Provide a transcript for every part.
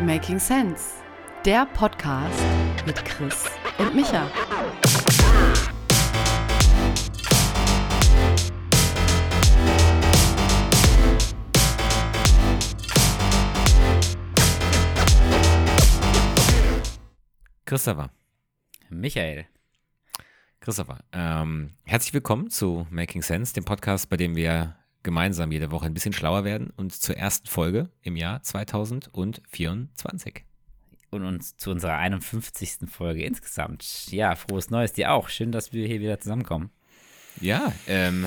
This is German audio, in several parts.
Making Sense, der Podcast mit Chris und Micha. Christopher. Michael. Christopher, ähm, herzlich willkommen zu Making Sense, dem Podcast, bei dem wir gemeinsam jede Woche ein bisschen schlauer werden und zur ersten Folge im Jahr 2024. Und uns zu unserer 51. Folge insgesamt. Ja, frohes Neues dir auch. Schön, dass wir hier wieder zusammenkommen. Ja, ähm,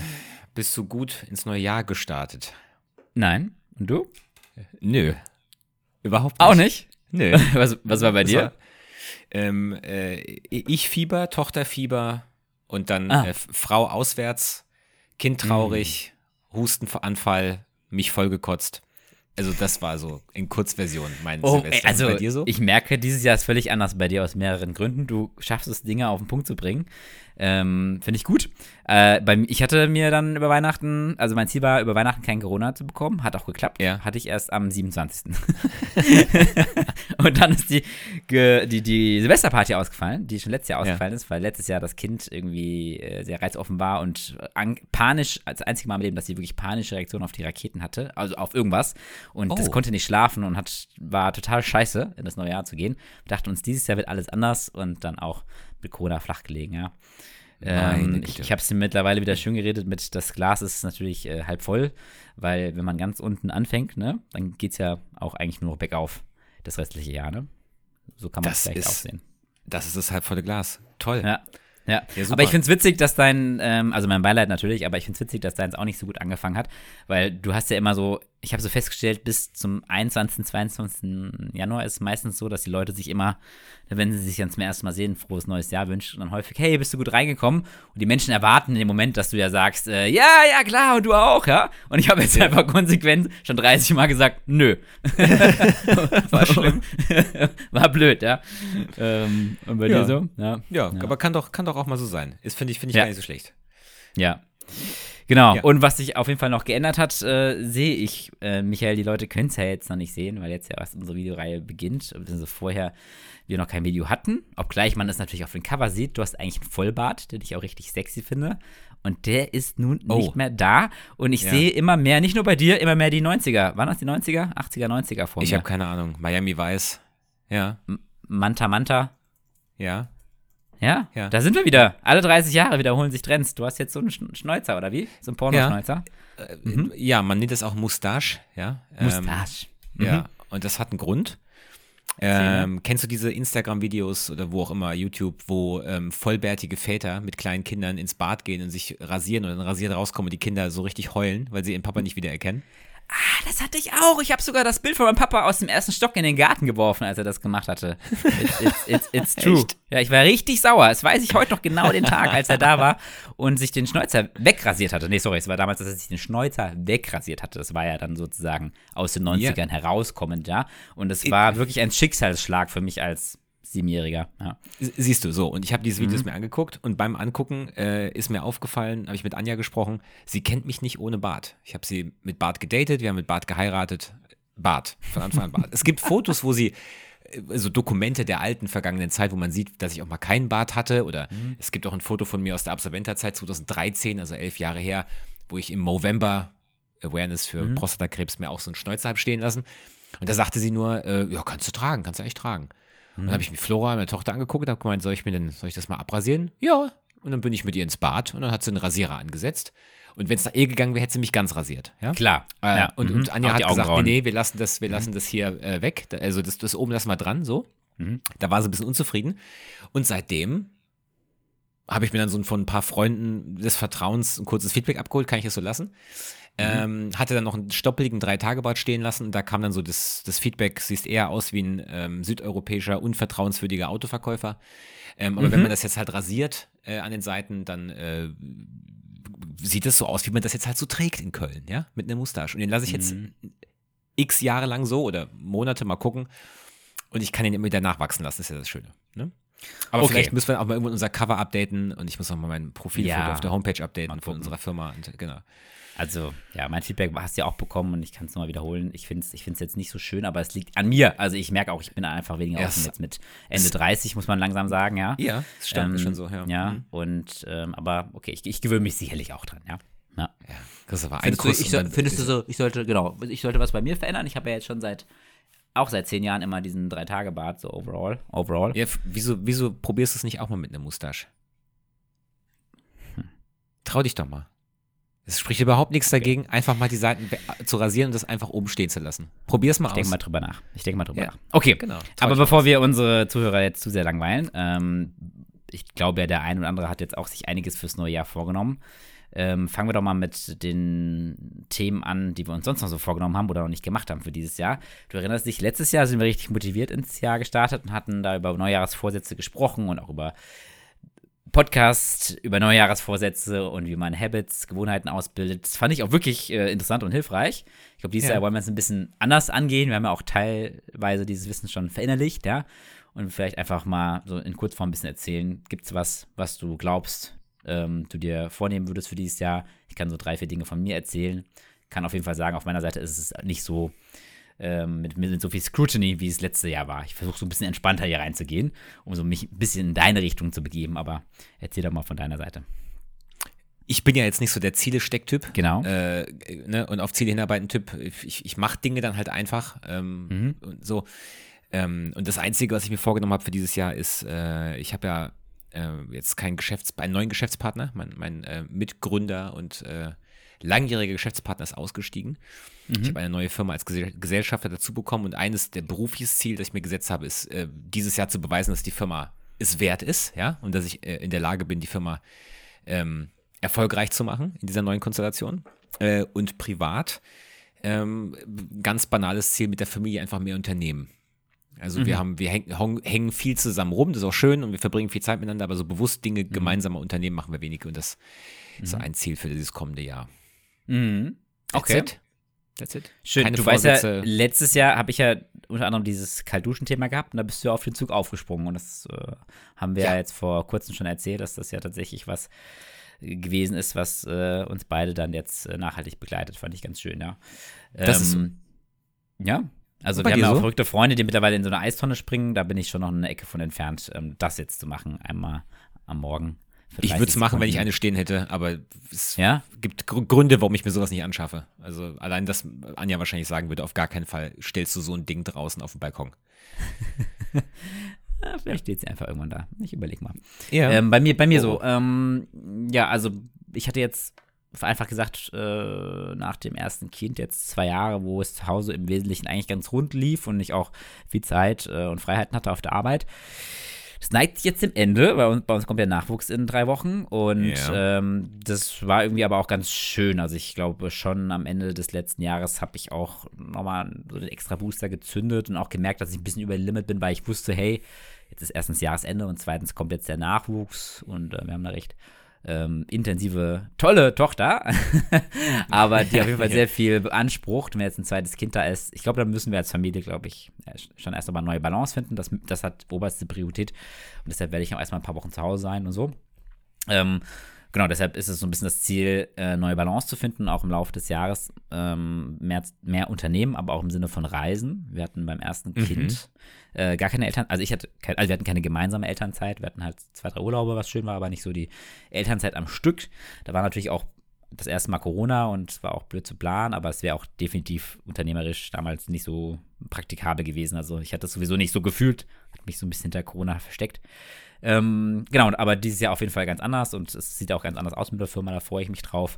bist du gut ins neue Jahr gestartet? Nein. Und du? Nö. Überhaupt nicht. Auch nicht? Nö. Was, was war bei Das dir? war, ähm, äh, ich Fieber, Tochter Fieber und dann Ah. äh, Frau auswärts, Kind traurig, Hustenanfall, mich vollgekotzt. Also das war so in Kurzversion mein Oh, Silvester. also bei dir so? ich merke, dieses Jahr ist völlig anders bei dir aus mehreren Gründen. Du schaffst es, Dinge auf den Punkt zu bringen. Ähm, Finde ich gut. Äh, bei, ich hatte mir dann über Weihnachten, also mein Ziel war, über Weihnachten kein Corona zu bekommen. Hat auch geklappt. Ja. Hatte ich erst am 27. Und dann ist die, die, die Silvesterparty ausgefallen, die schon letztes Jahr Ja. ausgefallen ist, weil letztes Jahr das Kind irgendwie äh, sehr reizoffen war und an, panisch, als einzige Mal im Leben, dass sie wirklich panische Reaktionen auf die Raketen hatte, also auf irgendwas. Und das Oh. konnte nicht schlafen und hat, war total scheiße, in das neue Jahr zu gehen. Wir dachten uns, dieses Jahr wird alles anders und dann auch Corona flach gelegen, ja. Meine Ähm, ich ich habe es mittlerweile wieder schön geredet mit, das Glas ist natürlich äh, halb voll, weil wenn man ganz unten anfängt, ne, dann geht es ja auch eigentlich nur noch bergauf, das restliche Jahr, ne? So kann man es Das vielleicht ist- auch sehen. Das ist das halbvolle Glas. Toll. Ja. Ja, Ja, aber ich finde es witzig, dass dein, ähm, also mein Beileid natürlich, aber ich finde es witzig, dass deins auch nicht so gut angefangen hat, weil du hast ja immer so, ich habe so festgestellt, bis zum 21., 22. Januar ist es meistens so, dass die Leute sich immer, wenn sie sich dann zum ersten Mal sehen, frohes neues Jahr wünschen und dann häufig, hey, bist du gut reingekommen? Und die Menschen erwarten in dem Moment, dass du ja sagst, äh, ja, ja, klar, und du auch, ja? Und ich habe jetzt einfach konsequent schon 30 Mal gesagt, nö. War schlimm. War blöd, ja. Ähm, und bei Ja. dir so? Ja. Ja, aber kann doch, kann doch auch mal so sein. Ist, finde ich, finde ich Ja. gar nicht so schlecht. Ja. Genau. Ja. Und was sich auf jeden Fall noch geändert hat, äh, sehe ich, äh, Michael, die Leute können es ja jetzt noch nicht sehen, weil jetzt ja erst unsere Videoreihe beginnt, also vorher wir noch kein Video hatten. Obgleich man das natürlich auf dem Cover sieht. Du hast eigentlich einen Vollbart, den ich auch richtig sexy finde. Und der ist nun Oh. nicht mehr da. Und ich Ja. sehe immer mehr, nicht nur bei dir, immer mehr die 90er. Waren das die 90er? 80er, 90er vor Ich habe keine Ahnung. Miami Weiß. Ja, Manta Manta. ja. Ja, Ja. da sind wir wieder. Alle 30 Jahre wiederholen sich Trends. Du hast jetzt so einen Schn- Schnäuzer, oder wie? So einen Pornoschnäuzer. Äh, Ja, man nennt es auch Mustache. Ja. Ähm, Mustache. Mhm. Ja, und das hat einen Grund. Ähm, kennst du diese Instagram-Videos oder wo auch immer, YouTube, wo ähm, vollbärtige Väter mit kleinen Kindern ins Bad gehen und sich rasieren und dann rasiert rauskommen und die Kinder so richtig heulen, weil sie ihren Papa nicht wiedererkennen? Ah, das hatte ich auch. Ich habe sogar das Bild von meinem Papa aus dem ersten Stock in den Garten geworfen, als er das gemacht hatte. It's, it's, it's, it's true. Echt? Ja, ich war richtig sauer. Das weiß ich heute noch genau den Tag, als er da war und sich den Schnäuzer wegrasiert hatte. Nee, sorry, es war damals, dass er sich den Schnäuzer wegrasiert hatte. Das war ja dann sozusagen aus den 90ern herauskommend, ja. Und es war wirklich ein Schicksalsschlag für mich als Siebenjähriger. Ja. Sie- Siehst du, so. Und ich habe diese Videos mir angeguckt und beim Angucken äh, ist mir aufgefallen, habe ich mit Anja gesprochen, sie kennt mich nicht ohne Bart. Ich habe sie mit Bart gedatet, wir haben mit Bart geheiratet. Bart, von Anfang an Bart. es gibt Fotos, wo sie, äh, so Dokumente der alten vergangenen Zeit, wo man sieht, dass ich auch mal keinen Bart hatte. Oder es gibt auch ein Foto von mir aus der Absolventerzeit 2013, also elf Jahre her, wo ich im November Awareness für Prostatakrebs mir auch so einen Schnäuzer habe stehen lassen. Und da sagte sie nur, äh, ja, kannst du tragen, kannst du echt tragen. Und dann habe ich mir Flora, meine Tochter, angeguckt und habe gemeint, soll ich mir denn, soll ich das mal abrasieren? Ja. Und dann bin ich mit ihr ins Bad und dann hat sie einen Rasierer angesetzt. Und wenn es nach ihr gegangen wäre, hätte sie mich ganz rasiert. Ja? Klar. Äh, ja. und, mhm. und Anja Auch hat gesagt, nee, wir lassen das, wir lassen das hier äh, weg. Da- Also das, das oben lassen wir dran, so. Da war sie ein bisschen unzufrieden. Und seitdem habe ich mir dann so von ein paar Freunden des Vertrauens ein kurzes Feedback abgeholt, kann ich es so lassen. Ähm, hatte dann noch einen stoppeligen Drei-Tage-Bad stehen lassen und da kam dann so das, das Feedback, siehst eher aus wie ein ähm, südeuropäischer, unvertrauenswürdiger Autoverkäufer. Ähm, aber wenn man das jetzt halt rasiert äh, an den Seiten, dann äh, sieht es so aus, wie man das jetzt halt so trägt in Köln, ja, mit einer Mustache. Und den lasse ich jetzt x Jahre lang so oder Monate mal gucken und ich kann ihn immer wieder nachwachsen lassen, das ist ja das Schöne. Ne? Aber Okay. vielleicht müssen wir auch mal irgendwann unser Cover updaten und ich muss auch mal mein Profilfoto Ja. auf der Homepage updaten von unserer Firma. Und, genau. Also, ja, mein Feedback hast du ja auch bekommen und ich kann es nochmal wiederholen. Ich finde es ich jetzt nicht so schön, aber es liegt an mir. Also, ich merke auch, ich bin einfach weniger yes. offen jetzt mit Ende 30, muss man langsam sagen, ja. Ja, das stimmt ähm, schon so, ja. Ja, mhm. und, ähm, aber okay, ich, ich gewöhne mich sicherlich auch dran, ja. Ja. ja. Christopher, findest, du, ich, so, findest du so, ich sollte, genau, ich sollte was bei mir verändern? Ich habe ja jetzt schon seit, auch seit zehn Jahren immer diesen Drei-Tage-Bart, so overall. overall. Ja, wieso, wieso probierst du es nicht auch mal mit einem Mustache? Hm. Trau dich doch mal. Es spricht überhaupt nichts dagegen, einfach mal die Seiten zu rasieren und das einfach oben stehen zu lassen. Probier's mal ich aus. Ich denke mal drüber nach. Ich denke mal drüber ja. nach. Okay, genau. Aber bevor wir unsere Zuhörer jetzt zu sehr langweilen, ähm, ich glaube ja, der ein oder andere hat jetzt auch sich einiges fürs neue Jahr vorgenommen. Ähm, fangen wir doch mal mit den Themen an, die wir uns sonst noch so vorgenommen haben oder noch nicht gemacht haben für dieses Jahr. Du erinnerst dich, letztes Jahr sind wir richtig motiviert ins Jahr gestartet und hatten da über Neujahrsvorsätze gesprochen und auch über Podcast über Neujahrsvorsätze und wie man Habits, Gewohnheiten ausbildet. Das fand ich auch wirklich äh, interessant und hilfreich. Ich glaube, dieses ja. Jahr wollen wir es ein bisschen anders angehen. Wir haben ja auch teilweise dieses Wissen schon verinnerlicht, ja. Und vielleicht einfach mal so in Kurzform ein bisschen erzählen. Gibt es was, was du glaubst, ähm, du dir vornehmen würdest für dieses Jahr? Ich kann so drei, vier Dinge von mir erzählen. Kann auf jeden Fall sagen, auf meiner Seite ist es nicht so ähm, mit, mit so viel Scrutiny, wie es letzte Jahr war. Ich versuche so ein bisschen entspannter hier reinzugehen, um so mich ein bisschen in deine Richtung zu begeben, aber erzähl doch mal von deiner Seite. Ich bin ja jetzt nicht so der Ziele-Steck-Typ. Genau. Äh, ne, und auf Ziele hinarbeiten-Typ. Ich, ich mache Dinge dann halt einfach. Ähm, mhm. und so. Ähm, und das Einzige, was ich mir vorgenommen habe für dieses Jahr, ist, äh, ich habe ja äh, jetzt keinen Geschäfts einen neuen Geschäftspartner, mein, mein äh, Mitgründer und äh, langjähriger Geschäftspartner ist ausgestiegen. Mhm. Ich habe eine neue Firma als Gesellschafter dazu bekommen und eines der berufliches Ziel, das ich mir gesetzt habe, ist, äh, dieses Jahr zu beweisen, dass die Firma es wert ist, ja, und dass ich äh, in der Lage bin, die Firma ähm, erfolgreich zu machen in dieser neuen Konstellation. Äh, und privat, ähm, ganz banales Ziel mit der Familie, einfach mehr Unternehmen. Also mhm. wir haben, wir häng, hängen viel zusammen rum, das ist auch schön und wir verbringen viel Zeit miteinander, aber so bewusst Dinge mhm. gemeinsamer Unternehmen machen wir wenig und das mhm. ist so ein Ziel für dieses kommende Jahr. Mhm. Okay. That's it. That's it. Schön, Keine du Vorsätze. weißt ja, letztes Jahr habe ich ja unter anderem dieses Kaltduschen-Thema gehabt und da bist du ja auf den Zug aufgesprungen und das äh, haben wir ja. ja. jetzt vor kurzem schon erzählt, dass das ja tatsächlich was gewesen ist, was äh, uns beide dann jetzt äh, nachhaltig begleitet. Fand ich ganz schön, ja. Ähm, das ist ähm, ja, also wir haben ja auch so? verrückte Freunde, die mittlerweile in so eine Eistonne springen. Da bin ich schon noch eine Ecke von entfernt, ähm, das jetzt zu machen, einmal am Morgen. Ich würde es machen, wenn ich eine stehen hätte, aber es ja? gibt Gründe, warum ich mir sowas nicht anschaffe. Also allein, dass Anja wahrscheinlich sagen würde, auf gar keinen Fall stellst du so ein Ding draußen auf dem Balkon. ja, vielleicht steht sie einfach irgendwann da. Ich überlege mal. Ja. Ähm, bei mir, bei mir oh. so. Ähm, ja, also ich hatte jetzt einfach gesagt, äh, nach dem ersten Kind jetzt zwei Jahre, wo es zu Hause im Wesentlichen eigentlich ganz rund lief und ich auch viel Zeit äh, und Freiheiten hatte auf der Arbeit. Das neigt sich jetzt dem Ende, bei uns, bei uns kommt der Nachwuchs in drei Wochen und ja. ähm, das war irgendwie aber auch ganz schön. Also ich glaube schon am Ende des letzten Jahres habe ich auch nochmal so den extra Booster gezündet und auch gemerkt, dass ich ein bisschen über Limit bin, weil ich wusste, hey, jetzt ist erstens Jahresende und zweitens kommt jetzt der Nachwuchs und äh, wir haben da recht ähm, intensive, tolle Tochter, aber die auf jeden Fall sehr viel beansprucht. Wenn jetzt ein zweites Kind da ist, ich glaube, da müssen wir als Familie, glaube ich, schon erst einmal eine neue Balance finden. Das, das hat oberste Priorität und deshalb werde ich auch erstmal ein paar Wochen zu Hause sein und so. Ähm, genau, deshalb ist es so ein bisschen das Ziel, äh, neue Balance zu finden, auch im Laufe des Jahres. Ähm, mehr, mehr Unternehmen, aber auch im Sinne von Reisen. Wir hatten beim ersten mhm. Kind äh, gar keine Eltern, also ich hatte, kein, also wir hatten keine gemeinsame Elternzeit, wir hatten halt zwei, drei Urlaube, was schön war, aber nicht so die Elternzeit am Stück. Da war natürlich auch das erste Mal Corona und es war auch blöd zu planen, aber es wäre auch definitiv unternehmerisch damals nicht so praktikabel gewesen. Also ich hatte es sowieso nicht so gefühlt, hat mich so ein bisschen hinter Corona versteckt. Ähm, genau, aber dieses Jahr auf jeden Fall ganz anders und es sieht auch ganz anders aus mit der Firma, da freue ich mich drauf.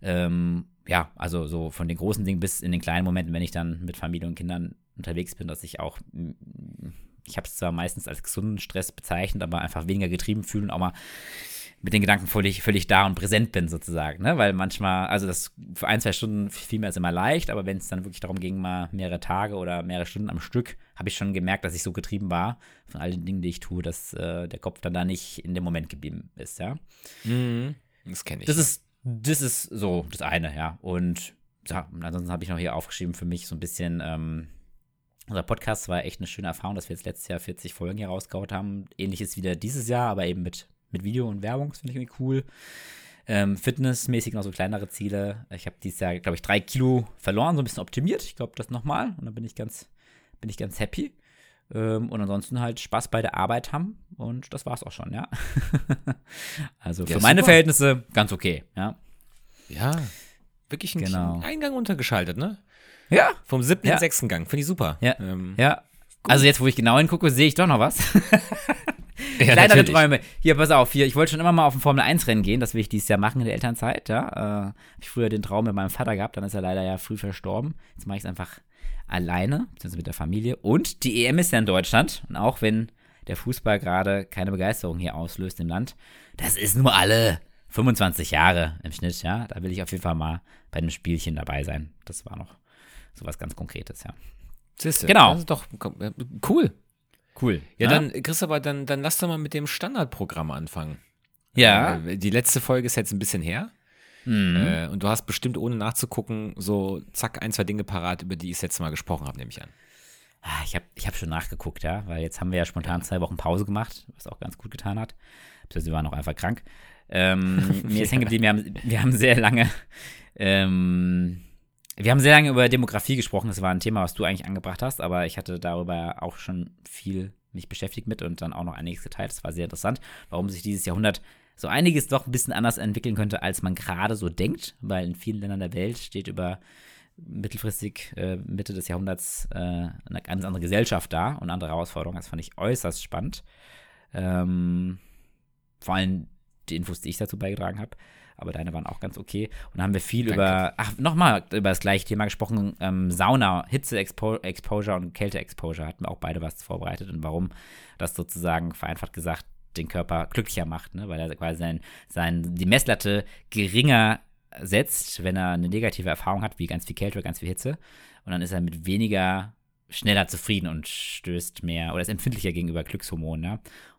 Ähm, ja, also so von den großen Dingen bis in den kleinen Momenten, wenn ich dann mit Familie und Kindern unterwegs bin, dass ich auch, ich habe es zwar meistens als gesunden Stress bezeichnet, aber einfach weniger getrieben fühle und auch mal mit den Gedanken völlig, völlig da und präsent bin, sozusagen. Ne? Weil manchmal, also das für ein, zwei Stunden mir das immer leicht, aber wenn es dann wirklich darum ging, mal mehrere Tage oder mehrere Stunden am Stück, habe ich schon gemerkt, dass ich so getrieben war von all den Dingen, die ich tue, dass äh, der Kopf dann da nicht in dem Moment geblieben ist, ja. Mhm. Das kenne ich. Das ist, das ist so das eine, ja. Und ja, ansonsten habe ich noch hier aufgeschrieben für mich so ein bisschen, ähm, unser Podcast war echt eine schöne Erfahrung, dass wir jetzt letztes Jahr 40 Folgen hier rausgehauen haben. Ähnliches wieder dieses Jahr, aber eben mit, mit Video und Werbung. Das finde ich irgendwie cool. Ähm, fitnessmäßig noch so kleinere Ziele. Ich habe dieses Jahr, glaube ich, drei Kilo verloren, so ein bisschen optimiert. Ich glaube, das nochmal. Und dann bin ich ganz, bin ich ganz happy. Ähm, und ansonsten halt Spaß bei der Arbeit haben. Und das war's auch schon, ja. also für Ja, meine. Verhältnisse ganz okay, ja. Ja. Wirklich ein Genau. Eingang untergeschaltet, ne? Ja, Vom siebten Ja. in sechsten Gang. Finde ich super. Ja. Ähm, ja. Also jetzt, wo ich genau hingucke, sehe ich doch noch was. ja, Kleinere natürlich. Träume. Hier, pass auf, hier, ich wollte schon immer mal auf ein Formel-1-Rennen gehen, das will ich dieses Jahr machen in der Elternzeit, ja. Äh, hab ich früher den Traum mit meinem Vater gehabt, dann ist er leider ja früh verstorben. Jetzt mache ich es einfach alleine, beziehungsweise mit der Familie. Und die EM ist ja in Deutschland. Und auch wenn der Fußball gerade keine Begeisterung hier auslöst im Land, das ist nur alle 25 Jahre im Schnitt, ja. Da will ich auf jeden Fall mal bei einem Spielchen dabei sein. Das war noch sowas ganz Konkretes, ja. Siehste, Genau. Das ist doch äh, cool. Cool. Ja, ne? dann, Christopher, dann, dann lass doch mal mit dem Standardprogramm anfangen. Ja. Äh, Die letzte Folge ist jetzt ein bisschen her. Mhm. Äh, und du hast bestimmt, ohne nachzugucken, so zack, ein, zwei Dinge parat, über die ich das letzte Mal gesprochen habe, nehme ich an. Ah, Ich habe ich hab schon nachgeguckt, ja, weil jetzt haben wir ja spontan zwei Wochen Pause gemacht, was auch ganz gut getan hat. Beziehungsweise wir waren auch einfach krank. Ähm, mir ist hängen geblieben, wir haben, wir haben sehr lange, ähm, wir haben sehr lange über Demografie gesprochen. Das war ein Thema, was du eigentlich angebracht hast, aber ich hatte darüber auch schon viel mich beschäftigt mit und dann auch noch einiges geteilt. Das war sehr interessant, warum sich dieses Jahrhundert so einiges doch ein bisschen anders entwickeln könnte, als man gerade so denkt, weil in vielen Ländern der Welt steht über mittelfristig äh, Mitte des Jahrhunderts äh, eine ganz andere Gesellschaft da und andere Herausforderungen. Das fand ich äußerst spannend. Ähm, vor allem die Infos, die ich dazu beigetragen habe. Aber deine waren auch ganz okay. Und dann haben wir viel Danke. über, ach, nochmal über das gleiche Thema gesprochen. Ähm, Sauna, Hitze-Exposure und Kälte-Exposure hatten wir auch beide was vorbereitet und warum das sozusagen vereinfacht gesagt den Körper glücklicher macht, ne? weil er quasi sein, sein, die Messlatte geringer setzt, wenn er eine negative Erfahrung hat, wie ganz viel Kälte oder ganz viel Hitze. Und dann ist er mit weniger schneller zufrieden und stößt mehr oder ist empfindlicher gegenüber Glückshormonen, ja.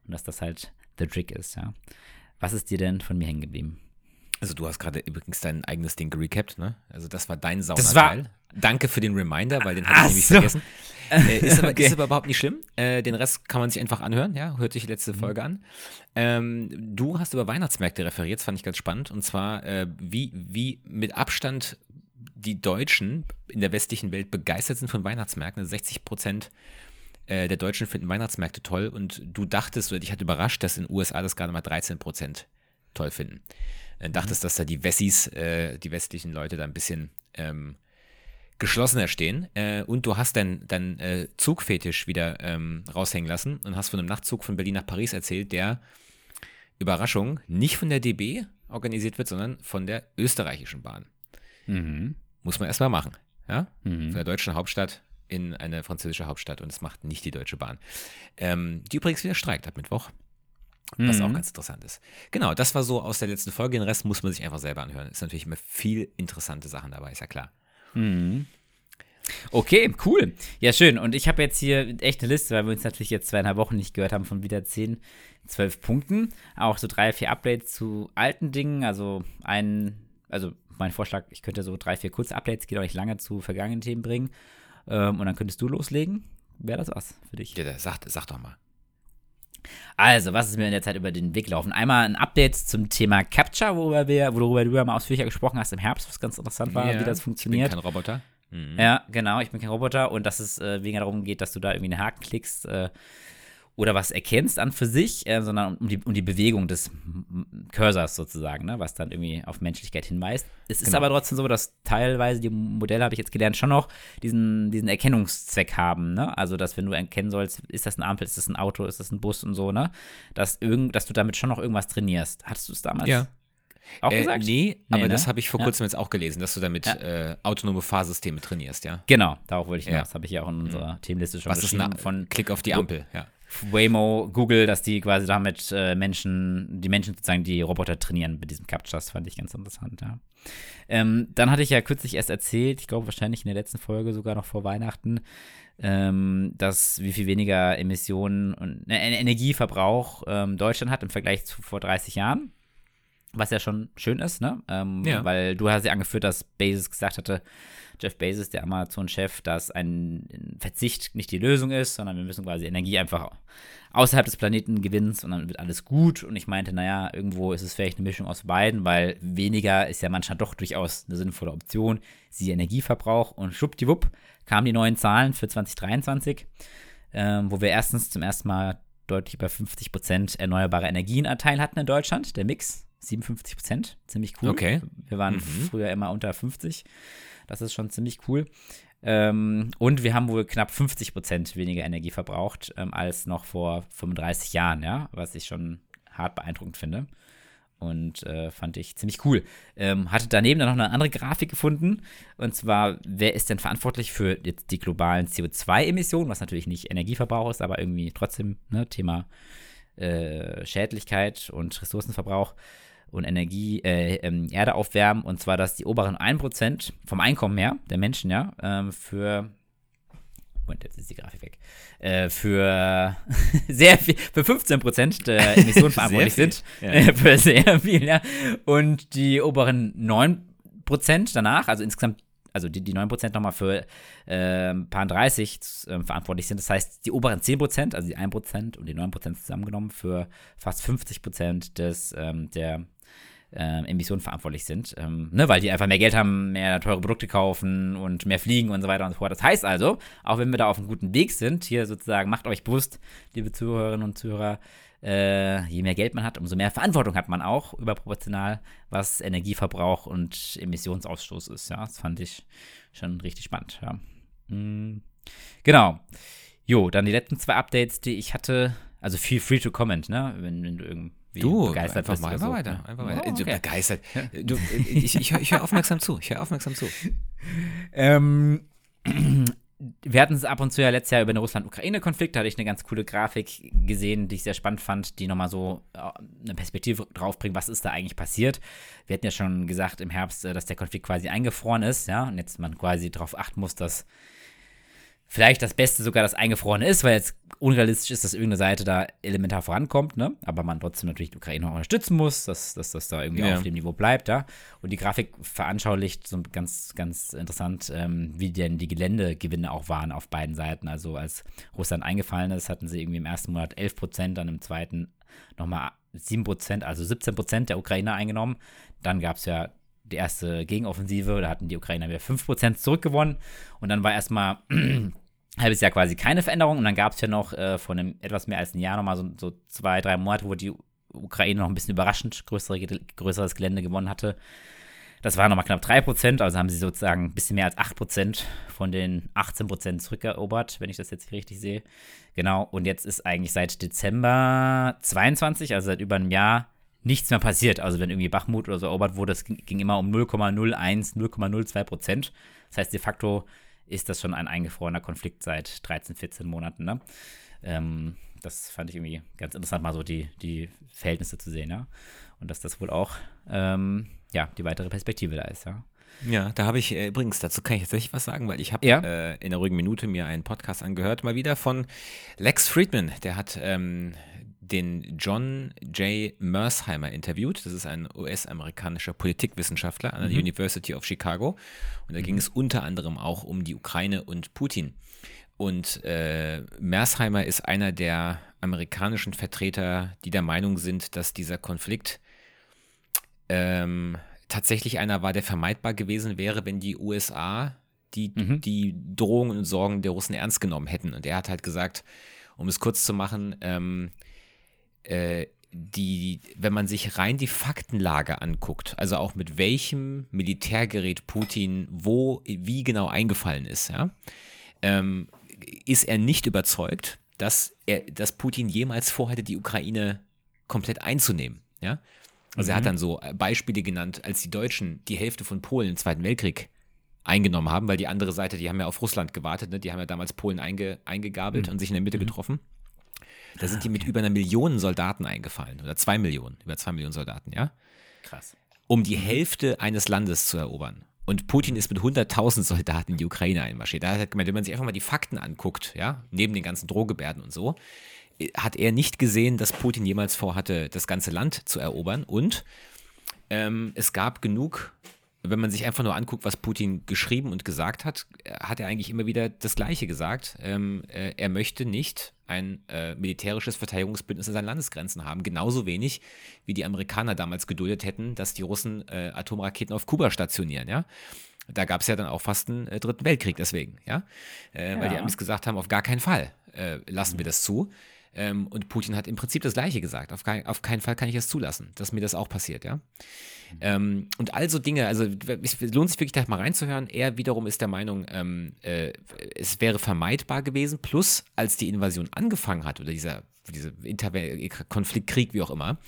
Und dass das halt the trick ist, ja. Was ist dir denn von mir hängen geblieben? Also du hast gerade übrigens dein eigenes Ding gerecapt, ne? Also das war dein sauber Das war- Danke für den Reminder, weil den hatte Ach ich nämlich so. vergessen. Äh, ist, aber, Okay. ist aber überhaupt nicht schlimm. Äh, den Rest kann man sich einfach anhören, ja? Hört sich die Mhm. letzte Folge an. Ähm, du hast über Weihnachtsmärkte referiert, das fand ich ganz spannend. Und zwar, äh, wie, wie mit Abstand die Deutschen in der westlichen Welt begeistert sind von Weihnachtsmärkten. Also 60 Prozent äh, der Deutschen finden Weihnachtsmärkte toll und du dachtest, oder dich hat überrascht, dass in den USA das gerade mal 13 Prozent toll finden. Äh, dachtest, dass da die Wessis, äh, die westlichen Leute da ein bisschen ähm, geschlossener stehen äh, und du hast deinen dein, äh, Zugfetisch wieder ähm, raushängen lassen und hast von einem Nachtzug von Berlin nach Paris erzählt, der, Überraschung, nicht von der DB organisiert wird, sondern von der österreichischen Bahn. Mhm. Muss man erstmal machen. Ja? Von Mhm. der deutschen Hauptstadt in eine französische Hauptstadt und es macht nicht die Deutsche Bahn. Ähm, die übrigens wieder streikt ab Mittwoch. Was Mhm. auch ganz interessant ist. Genau, das war so aus der letzten Folge. Den Rest muss man sich einfach selber anhören. Ist natürlich immer viel interessante Sachen dabei, ist ja klar. Mhm. Okay, cool. Ja, schön. Und ich habe jetzt hier echt eine Liste, weil wir uns natürlich jetzt zweieinhalb Wochen nicht gehört haben, von wieder 10, 12 Punkten. Auch so drei, vier Updates zu alten Dingen. Also ein, also mein Vorschlag, ich könnte so drei, vier kurze Updates, geht auch nicht lange zu vergangenen Themen bringen. Ähm, und dann könntest du loslegen. Wäre das was für dich? Ja, sag, sag doch mal. Also, was ist mir in der Zeit über den Weg gelaufen? Einmal ein Update zum Thema Capture, worüber, wir, worüber du ja mal ausführlicher gesprochen hast im Herbst, was ganz interessant war, Ja, wie das Ich funktioniert. bin kein Roboter. Mhm. Ja, genau, ich bin kein Roboter und dass es äh, weniger darum geht, dass du da irgendwie einen Haken klickst äh, oder was erkennst an für sich, äh, sondern um die, um die Bewegung des Cursors sozusagen, ne, was dann irgendwie auf Menschlichkeit hinweist. Es ist Genau. aber trotzdem so, dass teilweise die Modelle, habe ich jetzt gelernt, schon noch diesen, diesen Erkennungszweck haben, ne? Also, dass wenn du erkennen sollst, ist das eine Ampel, ist das ein Auto, ist das ein Bus und so, ne? Dass, irgend, dass du damit schon noch irgendwas trainierst. Hattest du es damals Ja. auch Äh, gesagt? nee, Nee, aber ne? das habe ich vor Ja. kurzem jetzt auch gelesen, dass du damit Ja. äh, autonome Fahrsysteme trainierst, ja. Genau, darauf wollte ich Ja. Mhm. hinaus. Das habe ich ja auch in unserer Themenliste schon Was ist geschrieben ein von Klick auf die Ampel, ja. Waymo, Google, dass die quasi damit äh, Menschen, die Menschen sozusagen die Roboter trainieren mit diesem Captchas, fand ich ganz interessant, ja. Ähm, dann hatte ich ja kürzlich erst erzählt, ich glaube wahrscheinlich in der letzten Folge sogar noch vor Weihnachten, ähm, dass wie viel weniger Emissionen und äh, Energieverbrauch ähm, Deutschland hat im Vergleich zu vor 30 Jahren. Was ja schon schön ist, ne? Ähm, Ja. Weil du hast ja angeführt, dass Bezos gesagt hatte, Jeff Bezos, der Amazon-Chef, dass ein Verzicht nicht die Lösung ist, sondern wir müssen quasi Energie einfach außerhalb des Planeten gewinnen und dann wird alles gut. Und ich meinte, naja, irgendwo ist es vielleicht eine Mischung aus beiden, weil weniger ist ja manchmal doch durchaus eine sinnvolle Option. Sie Energieverbrauch und schwuppdiwupp kamen die neuen Zahlen für 2023, ähm, wo wir erstens zum ersten Mal deutlich über 50 Prozent erneuerbare Energienanteil hatten in Deutschland, der Mix. 57 Prozent, ziemlich cool. Okay. Wir waren Mhm. früher immer unter 50. Das ist schon ziemlich cool. Ähm, und wir haben wohl knapp 50 Prozent weniger Energie verbraucht ähm, als noch vor 35 Jahren, ja, was ich schon hart beeindruckend finde. Und äh, fand ich ziemlich cool. Ähm, hatte daneben dann noch eine andere Grafik gefunden. Und zwar, wer ist denn verantwortlich für jetzt die globalen CO2-Emissionen, was natürlich nicht Energieverbrauch ist, aber irgendwie trotzdem ne, Thema äh, Schädlichkeit und Ressourcenverbrauch und Energie, äh, ähm, Erde aufwärmen. Und zwar, dass die oberen 1% vom Einkommen her, der Menschen, ja, ähm, für Moment, jetzt ist die Grafik weg. Äh, für sehr viel, für 15% der Emissionen verantwortlich sind. ja. Für sehr viel, ja. Und die oberen 9% danach, also insgesamt, also die, die 9% nochmal für äh, paar 30 äh, verantwortlich sind. Das heißt, die oberen 10%, also die 1% und die 9% zusammengenommen, für fast 50% des, ähm, der ähm, Emissionen verantwortlich sind, ähm, ne, weil die einfach mehr Geld haben, mehr teure Produkte kaufen und mehr fliegen und so weiter und so fort. Das heißt also, auch wenn wir da auf einem guten Weg sind, hier sozusagen macht euch bewusst, liebe Zuhörerinnen und Zuhörer, äh, je mehr Geld man hat, umso mehr Verantwortung hat man auch überproportional, was Energieverbrauch und Emissionsausstoß ist. Ja, das fand ich schon richtig spannend. Ja. Mm, genau. Jo, dann die letzten zwei Updates, die ich hatte. Also feel free to comment, ne? Wenn, wenn du irgendwie Du, begeistert einfach mal so. weiter. Einfach weiter. Oh, du, okay. Begeistert. Du, ich ich, höre ich hör aufmerksam zu. Ich höre aufmerksam zu. Ähm, wir hatten es ab und zu ja letztes Jahr über den Russland-Ukraine-Konflikt. Da hatte ich eine ganz coole Grafik gesehen, die ich sehr spannend fand, die nochmal so äh, eine Perspektive draufbringt, was ist da eigentlich passiert. Wir hatten ja schon gesagt im Herbst, äh, dass der Konflikt quasi eingefroren ist, ja, und jetzt man quasi darauf achten muss, dass vielleicht das Beste sogar das Eingefrorene ist, weil jetzt unrealistisch ist, dass irgendeine Seite da elementar vorankommt, ne? Aber man trotzdem natürlich die Ukraine auch unterstützen muss, dass, dass das da irgendwie Ja. auf dem Niveau bleibt, ja. Und die Grafik veranschaulicht so ganz, ganz interessant, ähm, wie denn die Geländegewinne auch waren auf beiden Seiten. Also als Russland eingefallen ist, hatten sie irgendwie im ersten Monat 11 Prozent, dann im zweiten nochmal 7 Prozent, also 17 Prozent der Ukrainer eingenommen. Dann gab es ja die erste Gegenoffensive, da hatten die Ukrainer wieder 5 Prozent zurückgewonnen. Und dann war erstmal halbes Jahr quasi keine Veränderung und dann gab es ja noch äh, von einem etwas mehr als ein Jahr nochmal so, so zwei, drei Monate, wo die Ukraine noch ein bisschen überraschend größere, größeres Gelände gewonnen hatte. Das waren nochmal knapp 3%, also haben sie sozusagen ein bisschen mehr als 8% von den 18% zurückerobert, wenn ich das jetzt richtig sehe. Genau, und jetzt ist eigentlich seit Dezember 22, also seit über einem Jahr, nichts mehr passiert. Also wenn irgendwie Bachmut oder so erobert wurde, das ging, ging immer um 0,01, 0,02%. Das heißt, de facto ist das schon ein eingefrorener Konflikt seit 13, 14 Monaten. Ne? Ähm, das fand ich irgendwie ganz interessant, mal so die, die Verhältnisse zu sehen, ja. Und dass das wohl auch, ähm, ja, die weitere Perspektive da ist, ja. Ja, da habe ich äh, übrigens, dazu kann ich tatsächlich was sagen, weil ich habe Ja. äh, in der ruhigen Minute mir einen Podcast angehört, mal wieder von Lex Friedman. Der hat ähm, den John J. Mersheimer interviewt. Das ist ein US-amerikanischer Politikwissenschaftler an der University of Chicago. Und da ging es unter anderem auch um die Ukraine und Putin. Und äh, Mersheimer ist einer der amerikanischen Vertreter, die der Meinung sind, dass dieser Konflikt ähm, tatsächlich einer war, der vermeidbar gewesen wäre, wenn die USA die, Mhm. die Drohungen und Sorgen der Russen ernst genommen hätten. Und er hat halt gesagt, um es kurz zu machen, ähm, äh, die, wenn man sich rein die Faktenlage anguckt, also auch mit welchem Militärgerät Putin wo, wie genau eingefallen ist, ja, ähm, ist er nicht überzeugt, dass, er, dass Putin jemals vorhatte, die Ukraine komplett einzunehmen. Ja? Also er hat dann so Beispiele genannt, als die Deutschen die Hälfte von Polen im Zweiten Weltkrieg eingenommen haben, weil die andere Seite, die haben ja auf Russland gewartet, ne? die haben ja damals Polen einge, eingegabelt und sich in der Mitte getroffen. Da sind die mit über einer Million Soldaten eingefallen oder zwei Millionen, über zwei Millionen Soldaten, ja, Krass. um die Hälfte eines Landes zu erobern. Und Putin ist mit 100.000 Soldaten in die Ukraine einmarschiert. Da hat er gemeint, wenn man sich einfach mal die Fakten anguckt, ja, neben den ganzen Drohgebärden und so, äh, hat er nicht gesehen, dass Putin jemals vorhatte, das ganze Land zu erobern. Und ähm, es gab genug, wenn man sich einfach nur anguckt, was Putin geschrieben und gesagt hat, äh, hat er eigentlich immer wieder das Gleiche gesagt. Ähm, äh, er möchte nicht ein äh, militärisches Verteidigungsbündnis in seinen Landesgrenzen haben. Genauso wenig, wie die Amerikaner damals geduldet hätten, dass die Russen äh, Atomraketen auf Kuba stationieren, ja. Da gab es ja dann auch fast einen äh, dritten Weltkrieg deswegen, ja. Äh, weil die Amis gesagt haben, auf gar keinen Fall lassen wir das zu. Ähm, und Putin hat im Prinzip das Gleiche gesagt. Auf, kein, auf keinen Fall kann ich es zulassen, dass mir das auch passiert, ja. Ähm, und also Dinge, also es lohnt sich wirklich da mal reinzuhören. Er wiederum ist der Meinung, ähm, äh, es wäre vermeidbar gewesen. Plus, als die Invasion angefangen hat oder dieser, dieser Konflikt, Krieg, wie auch immer,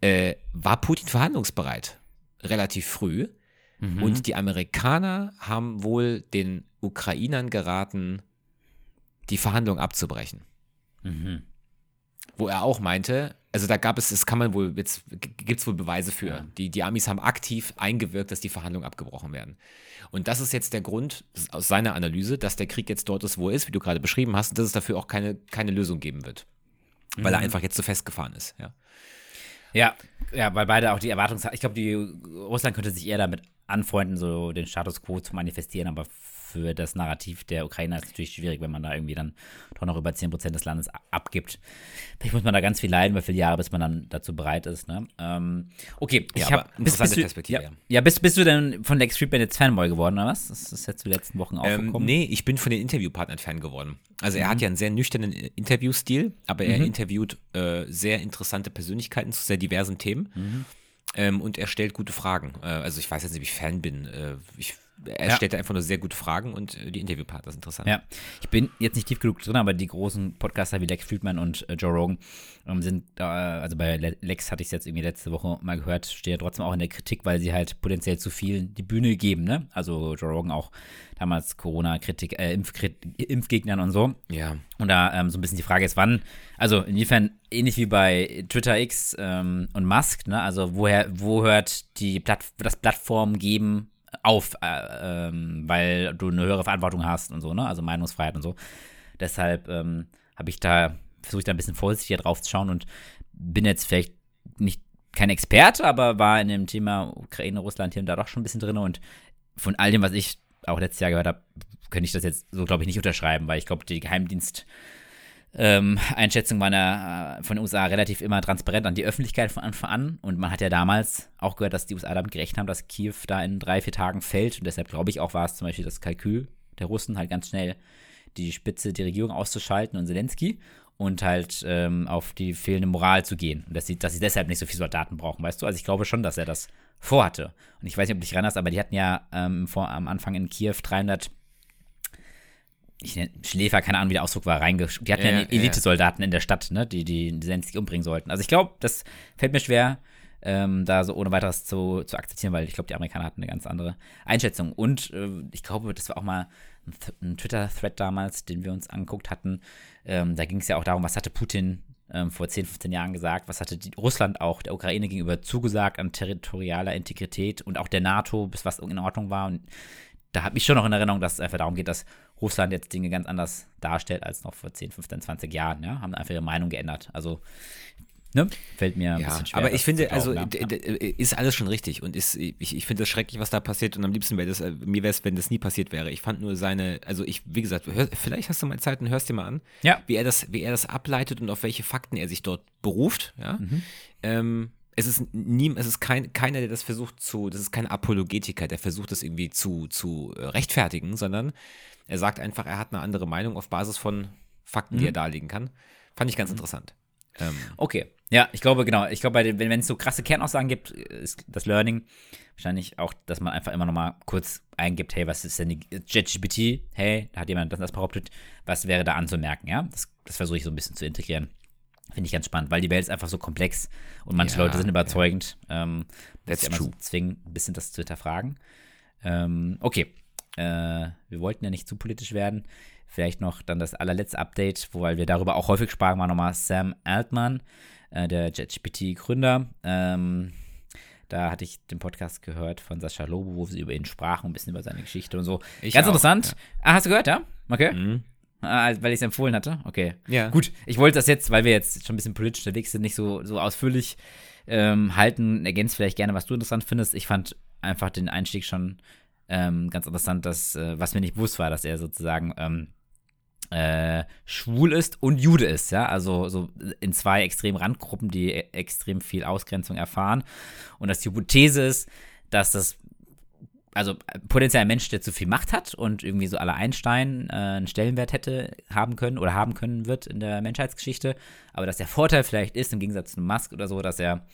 äh, war Putin verhandlungsbereit. Relativ früh. Mhm. Und die Amerikaner haben wohl den Ukrainern geraten, die Verhandlungen abzubrechen. Mhm wo er auch meinte, also da gab es, das kann man wohl, jetzt gibt es wohl Beweise für. Ja. Die, die Amis haben aktiv eingewirkt, dass die Verhandlungen abgebrochen werden. Und das ist jetzt der Grund aus seiner Analyse, dass der Krieg jetzt dort ist, wo er ist, wie du gerade beschrieben hast, und dass es dafür auch keine, keine Lösung geben wird. Mhm. Weil er mhm. einfach jetzt so festgefahren ist, ja. Ja, ja, weil beide auch die Erwartungshaltung, ich glaube, Russland könnte sich eher damit anfreunden, so den Status quo zu manifestieren, aber für das Narrativ der Ukrainer ist es natürlich schwierig, wenn man da irgendwie dann doch noch über 10% des Landes abgibt. Vielleicht muss man da ganz viel leiden, weil viele Jahre, bis man dann dazu bereit ist. Ne? Ähm, okay, ja, ich habe interessante bist, Perspektive. Ja, ja, bist, bist du denn von Lex Friedman jetzt Fanboy geworden, oder was? Das ist jetzt die letzten Wochen ähm, aufgekommen. Ähm, nee, ich bin von den Interviewpartnern Fan geworden. Also er mhm. hat ja einen sehr nüchternen Interviewstil, aber er mhm. interviewt äh, sehr interessante Persönlichkeiten zu sehr diversen Themen. Mhm. Ähm, und er stellt gute Fragen. Äh, also ich weiß jetzt nicht, ob ich Fan bin. Äh, ich er ja. stellt einfach nur sehr gute Fragen und äh, die Interviewpartner sind interessant. Ja, ich bin jetzt nicht tief genug drin, aber die großen Podcaster wie Lex Friedman und äh, Joe Rogan ähm, sind, also bei Lex hatte ich es jetzt irgendwie letzte Woche mal gehört, steht ja trotzdem auch in der Kritik, weil sie halt potenziell zu viel die Bühne geben, ne? Also Joe Rogan auch damals Corona-Kritik, äh, Impfgegnern und so. Ja. Und da ähm, so ein bisschen die Frage ist, wann, also inwiefern ähnlich wie bei Twitter X ähm, und Musk, ne? Also woher, wo hört die Platt, das Plattform geben auf, äh, ähm, weil du eine höhere Verantwortung hast und so, ne? Also Meinungsfreiheit und so. Deshalb ähm, habe ich da, versuche ich da ein bisschen vorsichtiger drauf zu schauen und bin jetzt vielleicht nicht kein Experte, aber war in dem Thema Ukraine, Russland hier und da doch schon ein bisschen drin und von all dem, was ich auch letztes Jahr gehört habe, könnte ich das jetzt so, glaube ich, nicht unterschreiben, weil ich glaube, die Geheimdienst- ähm, Einschätzung meiner, äh, von den USA relativ immer transparent an die Öffentlichkeit von Anfang an. Und man hat ja damals auch gehört, dass die USA damit gerechnet haben, dass Kiew da in drei, vier Tagen fällt. Und deshalb glaube ich auch, war es zum Beispiel das Kalkül der Russen, halt ganz schnell die Spitze, die Regierung auszuschalten und Zelensky und halt ähm, auf die fehlende Moral zu gehen. Und dass sie, dass sie deshalb nicht so viele Soldaten brauchen, weißt du? Also ich glaube schon, dass er das vorhatte. Und ich weiß nicht, ob du dich erinnerst, aber die hatten ja ähm, vor, am Anfang in Kiew 300 ich nenne, Schläfer, keine Ahnung, wie der Ausdruck war, reingesch. Die hatten ja, ja Elitesoldaten ja. in der Stadt, ne, die, die Zelensky umbringen sollten. Also ich glaube, das fällt mir schwer, ähm, da so ohne weiteres zu, zu akzeptieren, weil ich glaube, die Amerikaner hatten eine ganz andere Einschätzung. Und äh, ich glaube, das war auch mal ein, ein Twitter-Thread damals, den wir uns angeguckt hatten. Ähm, da ging es ja auch darum, was hatte Putin ähm, vor 10, 15 Jahren gesagt, was hatte die, Russland auch der Ukraine gegenüber zugesagt an territorialer Integrität und auch der NATO, bis was in Ordnung war. Und da habe ich schon noch in Erinnerung, dass es einfach darum geht, dass Russland jetzt Dinge ganz anders darstellt als noch vor 10, 15, 20 Jahren. Ja? Haben einfach ihre Meinung geändert. Also Ne? Fällt mir ein ja, bisschen schwer. Aber ich finde, also ja. ist alles schon richtig und ist, ich, ich finde das schrecklich, was da passiert und am liebsten wäre das, äh, mir wäre es, wenn das nie passiert wäre. Ich fand nur seine, also ich, wie gesagt, hör, vielleicht hast du mal Zeit und hörst dir mal an, ja. wie er das, wie er das ableitet und auf welche Fakten er sich dort beruft, ja. Mhm. Ähm, es ist nie, es ist kein, keiner, der das versucht zu, das ist kein Apologetiker, der versucht das irgendwie zu, zu äh, rechtfertigen, sondern er sagt einfach, er hat eine andere Meinung auf Basis von Fakten, mhm. die er darlegen kann. Fand ich ganz mhm. interessant. Ähm, okay. Ja, ich glaube, genau. Ich glaube, wenn es so krasse Kernaussagen gibt, ist das Learning wahrscheinlich auch, dass man einfach immer noch mal kurz eingibt, hey, was ist denn die JetGPT? Hey, da hat jemand das, das behauptet. Was wäre da anzumerken? Ja, das, das versuche ich so ein bisschen zu integrieren. Finde ich ganz spannend, weil die Welt ist einfach so komplex und manche ja, Leute sind überzeugend. Ja. Ähm, That's immer true. So zwingen, ein bisschen das zu hinterfragen. Ähm, okay, äh, wir wollten ja nicht zu politisch werden. Vielleicht noch dann das allerletzte Update, wo weil wir darüber auch häufig sprachen, war nochmal Sam Altman, äh, der JetGPT-Gründer. Ähm, da hatte ich den Podcast gehört von Sascha Lobo, wo sie über ihn sprachen, ein bisschen über seine Geschichte und so. Ich Ganz auch, interessant. Ja. Ah, hast du gehört, ja? Okay. Mhm. Ah, weil ich es empfohlen hatte? Okay. Ja. Gut, ich wollte das jetzt, weil wir jetzt schon ein bisschen politisch unterwegs sind, nicht so, so ausführlich ähm, halten. Ergänzt vielleicht gerne, was du interessant findest. Ich fand einfach den Einstieg schon ähm, ganz interessant, dass, äh, was mir nicht bewusst war, dass er sozusagen ähm, äh, schwul ist und Jude ist, ja, also so in zwei extremen Randgruppen, die e extrem viel Ausgrenzung erfahren. Und dass die Hypothese ist, dass das also potenziell ein Mensch, der zu viel Macht hat und irgendwie so alle Einstein äh, einen Stellenwert hätte haben können oder haben können wird in der Menschheitsgeschichte, aber dass der Vorteil vielleicht ist, im Gegensatz zu Musk oder so, dass er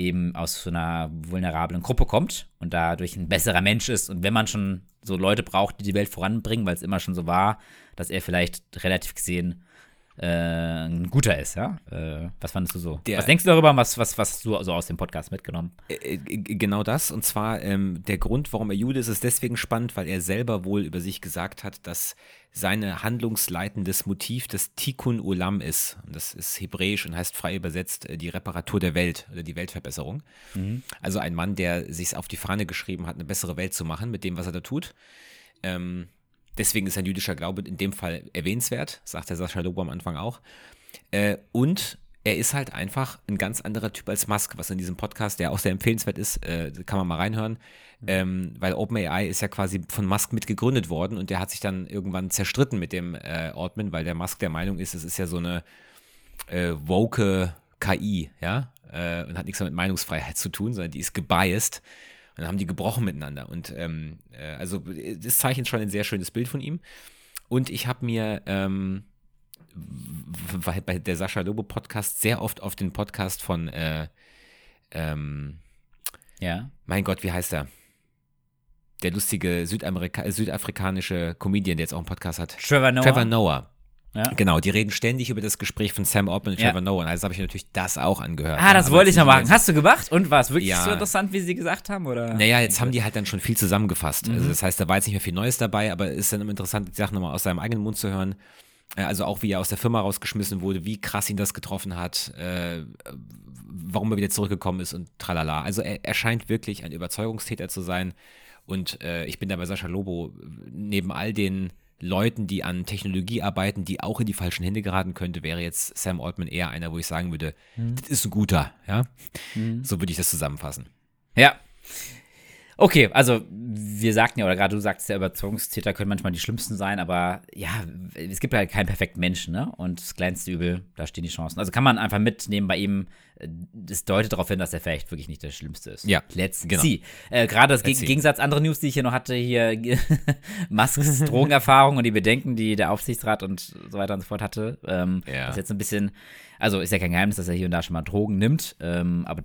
eben aus so einer vulnerablen Gruppe kommt und dadurch ein besserer Mensch ist. Und wenn man schon so Leute braucht, die die Welt voranbringen, weil es immer schon so war, dass er vielleicht relativ gesehen äh, ein guter ist, ja? Äh, was fandest du so? Der, was denkst du darüber? Was, was, was hast du so aus dem Podcast mitgenommen? Äh, äh genau das. Und zwar ähm, der Grund, warum er Jude ist, ist deswegen spannend, weil er selber wohl über sich gesagt hat, dass seine handlungsleitendes Motiv das Tikkun Olam ist. Und das ist hebräisch und heißt frei übersetzt äh, die Reparatur der Welt oder die Weltverbesserung. Mhm. Also ein Mann, der sich auf die Fahne geschrieben hat, eine bessere Welt zu machen mit dem, was er da tut. Ähm, Deswegen ist ein jüdischer Glaube in dem Fall erwähnenswert, sagt der Sascha Lobo am Anfang auch. Äh, und er ist halt einfach ein ganz anderer Typ als Musk, was in diesem Podcast, der auch sehr empfehlenswert ist, äh, kann man mal reinhören, ähm, weil OpenAI ist ja quasi von Musk mitgegründet worden und der hat sich dann irgendwann zerstritten mit dem äh, Altman, weil der Musk der Meinung ist, es ist ja so eine äh, woke KI, ja, äh, und hat nichts mit Meinungsfreiheit zu tun, sondern die ist gebiased dann haben die gebrochen miteinander. Und ähm, äh, also das zeichnet schon ein sehr schönes Bild von ihm. Und ich habe mir ähm, bei der Sascha Lobo Podcast sehr oft auf den Podcast von äh, ähm, ja. Mein Gott, wie heißt er? Der lustige Südamerika südafrikanische Comedian, der jetzt auch einen Podcast hat. Trevor Noah. Trevor Noah. Ja. Genau, die reden ständig über das Gespräch von Sam Altman und Trevor ja. Noah. Also habe ich natürlich das auch angehört. Ah, das wollte ich noch machen. Hast du gemacht? Und war es wirklich so interessant, wie sie gesagt haben? Oder? Naja, jetzt haben die halt dann schon viel zusammengefasst. Also mhm. Also das heißt, da war jetzt nicht mehr viel Neues dabei, aber es ist dann immer interessant, die Sachen nochmal aus seinem eigenen Mund zu hören. Äh, also auch wie er aus der Firma rausgeschmissen wurde, wie krass ihn das getroffen hat, äh, warum er wieder zurückgekommen ist und tralala. Also er, er scheint wirklich ein Überzeugungstäter zu sein. Und äh, ich bin da bei Sascha Lobo neben all den Leuten, die an Technologie arbeiten, die auch in die falschen Hände geraten könnte, wäre jetzt Sam Altman eher einer, wo ich sagen würde, mhm. das ist ein guter, ja. Mhm. So würde ich das zusammenfassen. Ja. Okay, also wir sagten ja, oder gerade du sagst ja, Überzeugungstäter können manchmal die schlimmsten sein, aber ja, es gibt halt keinen perfekten Menschen, ne? Und das kleinste Übel, da stehen die Chancen. Also kann man einfach mitnehmen bei ihm, das deutet darauf hin, dass er vielleicht wirklich nicht der Schlimmste ist. Ja. Let's genau. see. Äh, Gerade das Let's Gegensatz, andere News, die ich hier noch hatte, hier Musks Drogenerfahrung und die Bedenken, die der Aufsichtsrat und so weiter und so fort hatte. Ähm, ja. Das ist jetzt ein bisschen, also ist ja kein Geheimnis, dass er hier und da schon mal Drogen nimmt, ähm, aber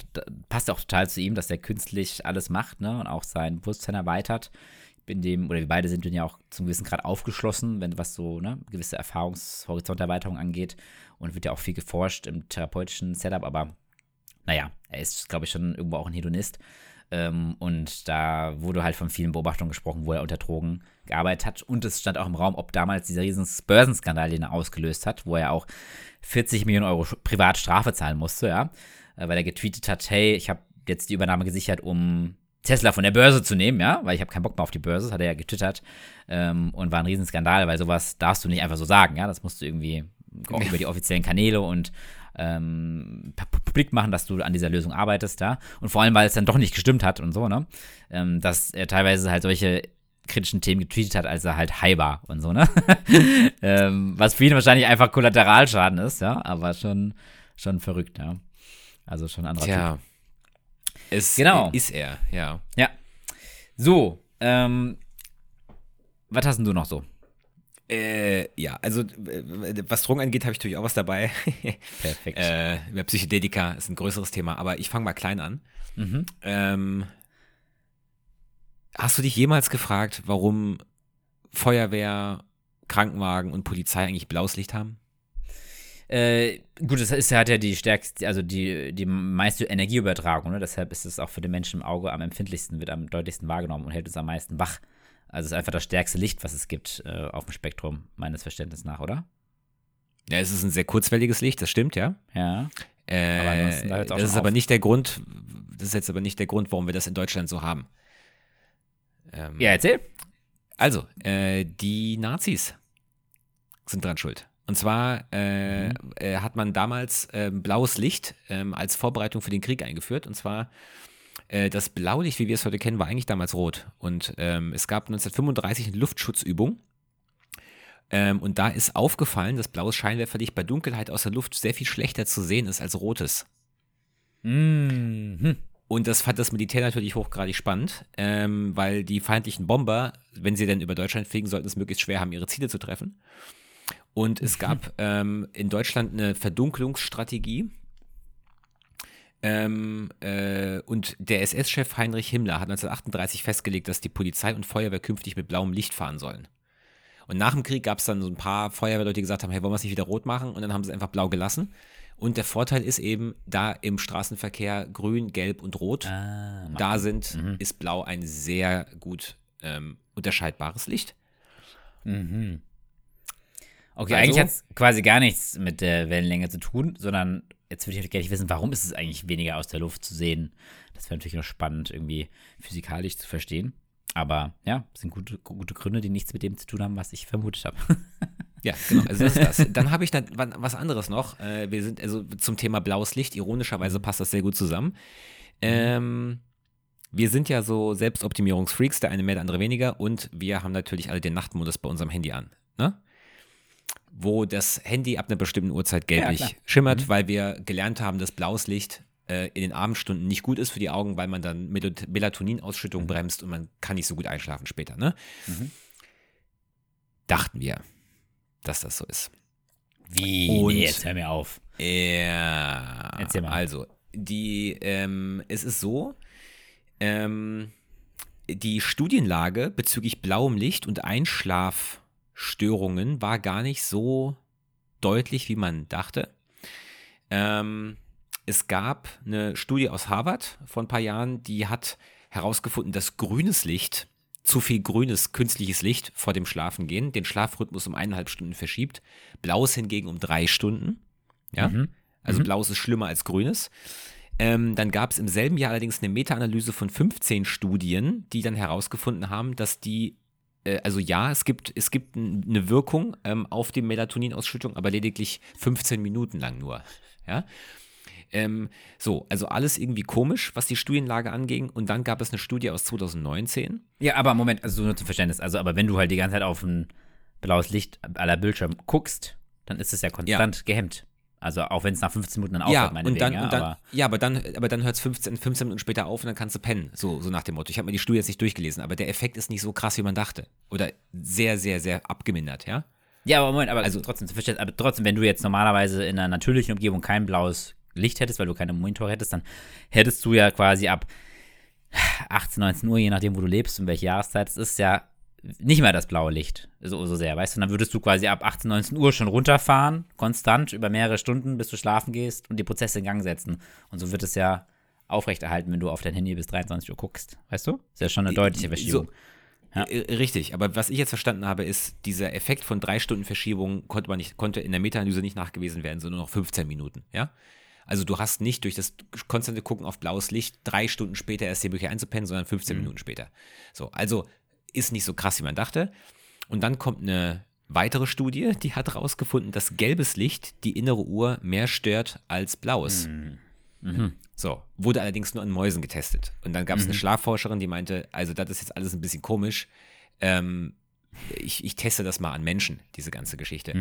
passt auch total zu ihm, dass er künstlich alles macht, ne, und auch sein Bewusstsein erweitert. In dem, oder wir beide sind ja auch zum gewissen Grad aufgeschlossen, wenn was so, ne, gewisse Erfahrungshorizonterweiterung angeht und wird ja auch viel geforscht im therapeutischen Setup, aber naja, er ist, glaube ich, schon irgendwo auch ein Hedonist. Ähm, und da wurde halt von vielen Beobachtungen gesprochen, wo er unter Drogen gearbeitet hat. Und es stand auch im Raum, ob damals dieser riesen Börsenskandal, den er ausgelöst hat, wo er auch 40 Millionen Euro Privatstrafe zahlen musste, ja, äh, weil er getweetet hat, hey, ich habe jetzt die Übernahme gesichert, um Tesla von der Börse zu nehmen, ja, weil ich habe keinen Bock mehr auf die Börse, das hat er ja getwittert ähm, und war ein Riesenskandal, weil sowas darfst du nicht einfach so sagen, ja, das musst du irgendwie auch über die offiziellen Kanäle und ähm, publik machen, dass du an dieser Lösung arbeitest da. Und vor allem, weil es dann doch nicht gestimmt hat und so, ne? Ähm, dass er teilweise halt solche kritischen Themen getweetet hat, als er halt high war und so, ne? ähm, was für ihn wahrscheinlich einfach Kollateralschaden ist, ja, aber schon, schon verrückt, ja. Also schon ein anderer Tja. Typ. Es genau. ist er, ja. Ja. So, ähm, was hast denn du noch so? Äh, ja, also was Drogen angeht, habe ich natürlich auch was dabei. Perfekt. äh, über Psychedelika ist ein größeres Thema, aber ich fange mal klein an. Mhm. Ähm, hast du dich jemals gefragt, warum Feuerwehr, Krankenwagen und Polizei eigentlich blaues Licht haben? Äh, gut, das ist, hat ja die stärkste, also die, die meiste Energieübertragung, ne? deshalb ist es auch für den Menschen im Auge am empfindlichsten, wird am deutlichsten wahrgenommen und hält uns am meisten wach. Also es ist einfach das stärkste Licht, was es gibt äh, auf dem Spektrum, meines Verständnisses nach, oder? Ja, es ist ein sehr kurzwelliges Licht, das stimmt, ja. Ja. Äh, da das ist auf. aber nicht der Grund, das ist jetzt aber nicht der Grund, warum wir das in Deutschland so haben. Ähm, ja, erzähl. Also, äh, die Nazis sind dran schuld. Und zwar äh, Mhm. äh, hat man damals ähm, blaues Licht ähm, als Vorbereitung für den Krieg eingeführt. Und zwar äh, das Blaulicht, wie wir es heute kennen, war eigentlich damals rot. Und ähm, es gab 1935 eine Luftschutzübung. Ähm, und da ist aufgefallen, dass blaues Scheinwerferlicht bei Dunkelheit aus der Luft sehr viel schlechter zu sehen ist als rotes. Mhm. Und das fand das Militär natürlich hochgradig spannend, ähm, weil die feindlichen Bomber, wenn sie denn über Deutschland fliegen, sollten es möglichst schwer haben, ihre Ziele zu treffen. Und es gab ähm, in Deutschland eine Verdunkelungsstrategie. Ähm, äh, und der SS-Chef Heinrich Himmler hat 1938 festgelegt, dass die Polizei und Feuerwehr künftig mit blauem Licht fahren sollen. Und nach dem Krieg gab es dann so ein paar Feuerwehrleute, die gesagt haben, hey, wollen wir es nicht wieder rot machen? Und dann haben sie es einfach blau gelassen. Und der Vorteil ist eben, da im Straßenverkehr grün, gelb und rot Ah, da sind, ist blau ein sehr gut ähm, unterscheidbares Licht. Mhm. Okay, Also- eigentlich hat es quasi gar nichts mit der Wellenlänge zu tun, sondern jetzt würde ich gerne wissen, warum ist es eigentlich weniger aus der Luft zu sehen? Das wäre natürlich noch spannend, irgendwie physikalisch zu verstehen. Aber ja, sind gute, gute Gründe, die nichts mit dem zu tun haben, was ich vermutet habe. Ja, genau. Also das ist das. Dann habe ich dann wa- was anderes noch. Äh, wir sind also zum Thema blaues Licht. Ironischerweise passt das sehr gut zusammen. Ähm, wir sind ja so Selbstoptimierungsfreaks, der eine mehr, der andere weniger. Und wir haben natürlich alle den Nachtmodus bei unserem Handy an. Ne? Wo das Handy ab einer bestimmten Uhrzeit gelblich klar. schimmert, weil wir gelernt haben, dass blaues Licht äh, in den Abendstunden nicht gut ist für die Augen, weil man dann Mel- Melatoninausschüttung bremst und man kann nicht so gut einschlafen später. Ne? Dachten wir, dass das so ist. Wie? Und- nee, jetzt hör mir auf. Ja. Erzähl mal. Also, die, ähm, es ist so, ähm, die Studienlage bezüglich blauem Licht und Einschlafstörungen war gar nicht so deutlich, wie man dachte. Ähm, es gab eine Studie aus Harvard vor ein paar Jahren, die hat herausgefunden, dass grünes Licht, zu viel grünes künstliches Licht vor dem Schlafengehen, den Schlafrhythmus um eineinhalb Stunden verschiebt. Blaues hingegen um drei Stunden. Ja, Mhm. also blaues ist schlimmer als grünes. Ähm, dann gab es im selben Jahr allerdings eine Meta-Analyse von 15 Studien, die dann herausgefunden haben, dass die, also ja, es gibt, es gibt eine Wirkung ähm, auf die Melatoninausschüttung, aber lediglich 15 Minuten lang nur. Ja. Ähm, so, also alles irgendwie komisch, was die Studienlage anging. Und dann gab es eine Studie aus 2019. Ja, aber Moment, also nur zum Verständnis. Also, aber wenn du halt die ganze Zeit auf ein blaues Licht aller Bildschirm guckst, dann ist es ja konstant gehemmt. Also auch wenn es nach 15 Minuten dann aufhört, ja, meinetwegen, und dann, ja, und dann, aber ja, aber dann, aber dann hört es 15, 15 Minuten später auf und dann kannst du pennen. So, so nach dem Motto. Ich habe mir die Studie jetzt nicht durchgelesen, aber der Effekt ist nicht so krass, wie man dachte. Oder sehr, sehr, sehr abgemindert, ja? Ja, aber Moment, aber Also- trotzdem, aber trotzdem, wenn du jetzt normalerweise in einer natürlichen Umgebung kein blaues Licht hättest, weil du keine Monitore hättest, dann hättest du ja quasi ab 18, 19 Uhr, je nachdem, wo du lebst und welche Jahreszeit es ist, ja nicht mehr das blaue Licht so, so sehr, weißt du? Und dann würdest du quasi ab 18, 19 Uhr schon runterfahren, konstant, über mehrere Stunden, bis du schlafen gehst und die Prozesse in Gang setzen. Und so wird es ja aufrechterhalten, wenn du auf dein Handy bis 23 Uhr guckst, weißt du? Ist ja schon eine deutliche Verschiebung. Ja. Äh, Richtig, aber was ich jetzt verstanden habe, ist, dieser Effekt von drei Stunden Verschiebung konnte man nicht, konnte in der Meta-Analyse nicht nachgewiesen werden, sondern nur noch 15 Minuten, ja? Also du hast nicht durch das konstante Gucken auf blaues Licht drei Stunden später erst die Möglichkeit einzupennen, sondern 15 Minuten später. So, also ist nicht so krass, wie man dachte. Und dann kommt eine weitere Studie, die hat herausgefunden, dass gelbes Licht die innere Uhr mehr stört als blaues. So, wurde allerdings nur an Mäusen getestet. Und dann gab es eine Schlafforscherin, die meinte, also das ist jetzt alles ein bisschen komisch. Ähm, ich, ich teste das mal an Menschen, diese ganze Geschichte.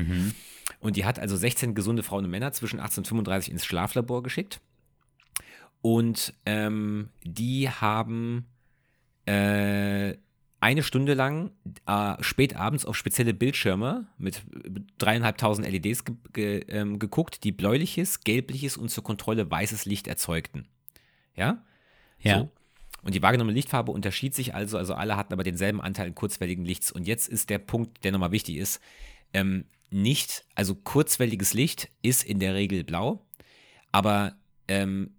Und die hat also 16 gesunde Frauen und Männer zwischen 18 und 35 ins Schlaflabor geschickt. Und ähm, die haben äh, eine Stunde lang äh, spät abends auf spezielle Bildschirme mit dreieinhalbtausend LEDs ge ge ähm, geguckt, die bläuliches, gelbliches und zur Kontrolle weißes Licht erzeugten. Ja? Ja. So. Und die wahrgenommene Lichtfarbe unterschied sich also, also alle hatten aber denselben Anteil kurzwelligen Lichts. Und jetzt ist der Punkt, der nochmal wichtig ist, ähm, nicht, also kurzwelliges Licht ist in der Regel blau, aber ähm,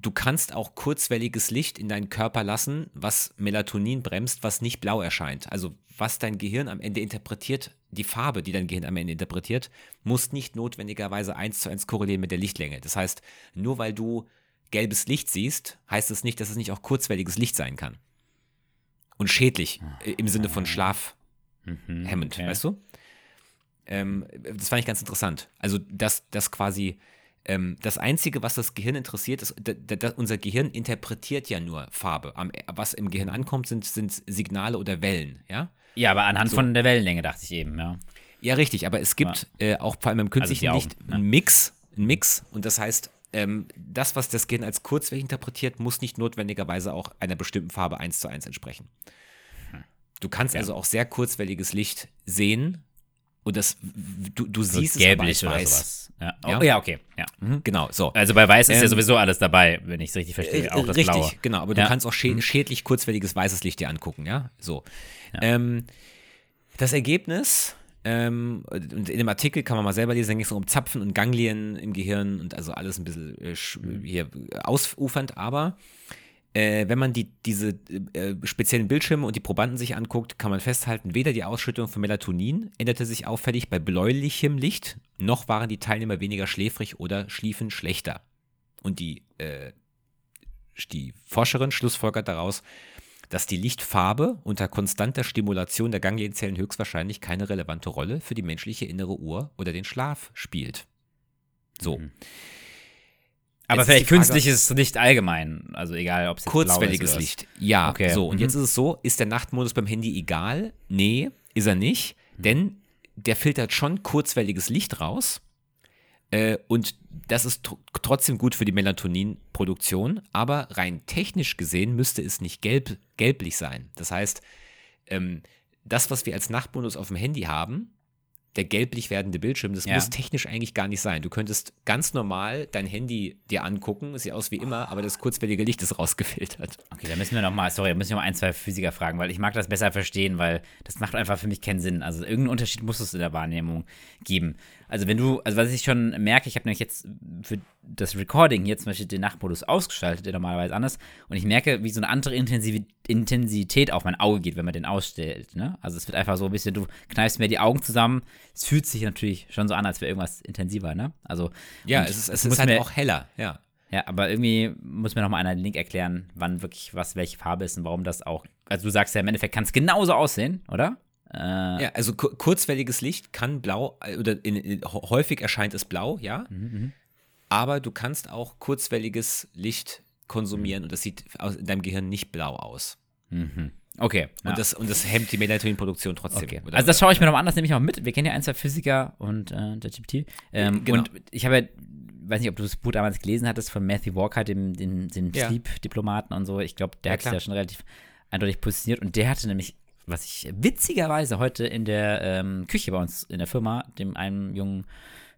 du kannst auch kurzwelliges Licht in deinen Körper lassen, was Melatonin bremst, was nicht blau erscheint. Also was dein Gehirn am Ende interpretiert, die Farbe, die dein Gehirn am Ende interpretiert, muss nicht notwendigerweise eins zu eins korrelieren mit der Lichtlänge. Das heißt, nur weil du gelbes Licht siehst, heißt es nicht, dass es nicht auch kurzwelliges Licht sein kann. Und schädlich äh, im Sinne von schlafhemmend, Mhm, okay. weißt du? ähm, das fand ich ganz interessant. Also, dass das quasi ähm, das Einzige, was das Gehirn interessiert, ist, unser Gehirn interpretiert ja nur Farbe. Am, was im Gehirn ankommt, sind, sind Signale oder Wellen, ja? Ja, aber anhand so. von der Wellenlänge dachte ich eben, ja. Ja, richtig, aber es gibt ja. äh, auch vor allem im also künstlichen also Licht einen Mix, einen Mix und das heißt, ähm, das, was das Gehirn als kurzwellig interpretiert, muss nicht notwendigerweise auch einer bestimmten Farbe eins zu eins entsprechen. Hm. Du kannst ja. also auch sehr kurzwelliges Licht sehen und das, du, du so siehst gelblich es aber oder sowas. Ja. Oh, ja. okay. Ja. Mhm. Genau, so. Also bei Weiß ist ähm, ja sowieso alles dabei, wenn ich es richtig verstehe. Auch das richtig, Blaue. genau. Aber du kannst auch schä mhm. schädlich kurzwelliges weißes Licht dir angucken, ja? So. Ähm, das Ergebnis, ähm, in dem Artikel kann man mal selber lesen, da ging es um Zapfen und Ganglien im Gehirn und also alles ein bisschen äh, mhm. hier ausufernd, aber äh, wenn man die, diese äh, speziellen Bildschirme und die Probanden sich anguckt, kann man festhalten, weder die Ausschüttung von Melatonin änderte sich auffällig bei bläulichem Licht, noch waren die Teilnehmer weniger schläfrig oder schliefen schlechter. Und die, äh, die Forscherin schlussfolgert daraus, dass die Lichtfarbe unter konstanter Stimulation der Ganglienzellen höchstwahrscheinlich keine relevante Rolle für die menschliche innere Uhr oder den Schlaf spielt. So. Mhm. Aber vielleicht künstliches Licht allgemein, also egal, ob es kurzwelliges Licht. Ja, okay. so und mhm. jetzt ist es so, ist der Nachtmodus beim Handy egal? Nee, ist er nicht, mhm. denn der filtert schon kurzwelliges Licht raus. Äh, und das ist tr trotzdem gut für die Melatoninproduktion, aber rein technisch gesehen müsste es nicht gelb, gelblich sein. Das heißt, ähm, das, was wir als Nachtmodus auf dem Handy haben, der gelblich werdende Bildschirm, das ja. muss technisch eigentlich gar nicht sein. Du könntest ganz normal dein Handy dir angucken, sieht aus wie immer, aber das kurzwellige Licht ist rausgefiltert. Okay, da müssen wir nochmal, sorry, da müssen wir noch ein, zwei Physiker fragen, weil ich mag das besser verstehen, weil das macht einfach für mich keinen Sinn. Also irgendeinen Unterschied muss es in der Wahrnehmung geben. Also wenn du, also was ich schon merke, ich habe nämlich jetzt für das Recording hier zum Beispiel den Nachtmodus ausgeschaltet, der normalerweise anders, und ich merke, wie so eine andere Intensität auf mein Auge geht, wenn man den ausstellt. Ne? Also es wird einfach so ein bisschen, du kneifst mir die Augen zusammen, es fühlt sich natürlich schon so an, als wäre irgendwas intensiver, ne? Also ja, es ist, es ist halt mir, auch heller, ja. Ja, aber irgendwie muss mir noch mal einer den Link erklären, wann wirklich was welche Farbe ist und warum das auch. Also du sagst ja im Endeffekt kann es genauso aussehen, oder? Äh, ja, also kurzwelliges Licht kann blau, äh, oder in, in, häufig erscheint es blau, ja. Mhm, mhm, aber du kannst auch kurzwelliges Licht konsumieren mhm. und das sieht in deinem Gehirn nicht blau aus. Mhm. Okay. Und, ja. das, und das hemmt die Melatoninproduktion trotzdem. Okay. Also das schaue ich mir noch an, das nehme ich auch mit. Wir kennen ja ein, zwei Physiker und äh, der GPT. Ähm, genau. Und ich habe ja, weiß nicht, ob du das Buch damals gelesen hattest von Matthew Walker, dem, dem, dem ja. Sleep-Diplomaten und so. Ich glaube, der hat sich ja schon relativ eindeutig positioniert und der hatte nämlich was ich witzigerweise heute in der ähm, Küche bei uns in der Firma, dem einen jungen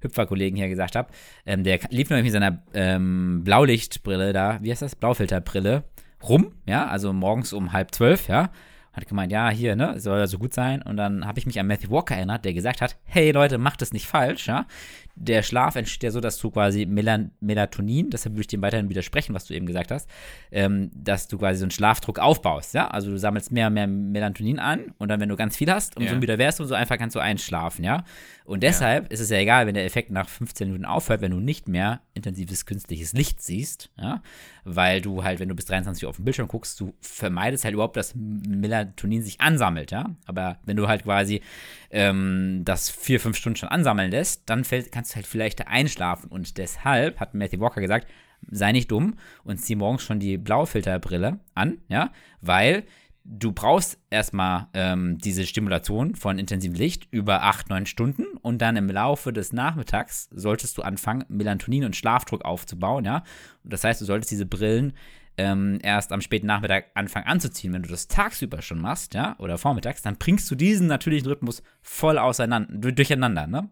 Hüpferkollegen hier gesagt habe, ähm, der lief nämlich mit seiner ähm, Blaulichtbrille da, wie heißt das, Blaufilterbrille rum, ja, also morgens um halb zwölf, ja, hat gemeint, ja, hier, ne, soll ja so gut sein. Und dann habe ich mich an Matthew Walker erinnert, der gesagt hat, hey Leute, macht es nicht falsch, ja der Schlaf entsteht ja so, dass du quasi Melan Melatonin, deshalb würde ich dem weiterhin widersprechen, was du eben gesagt hast, ähm, dass du quasi so einen Schlafdruck aufbaust, ja? Also du sammelst mehr und mehr Melatonin an und dann, wenn du ganz viel hast, umso ja. müder wärst du, umso einfach kannst du einschlafen, ja? Und deshalb ja. ist es ja egal, wenn der Effekt nach 15 Minuten aufhört, wenn du nicht mehr intensives künstliches Licht siehst, ja? Weil du halt, wenn du bis 23 Uhr auf den Bildschirm guckst, du vermeidest halt überhaupt, dass Melatonin sich ansammelt, ja? Aber wenn du halt quasi ähm, das vier, fünf Stunden schon ansammeln lässt, dann fällt, kannst du halt vielleicht einschlafen. Und deshalb hat Matthew Walker gesagt, sei nicht dumm und zieh morgens schon die Blaufilterbrille an, ja, weil du brauchst erstmal ähm, diese Stimulation von intensivem Licht über acht, neun Stunden und dann im Laufe des Nachmittags solltest du anfangen, Melatonin und Schlafdruck aufzubauen, ja. Und das heißt, du solltest diese Brillen ähm, erst am späten Nachmittag anfangen anzuziehen, wenn du das tagsüber schon machst, ja, oder vormittags, dann bringst du diesen natürlichen Rhythmus voll auseinander, durcheinander, ne?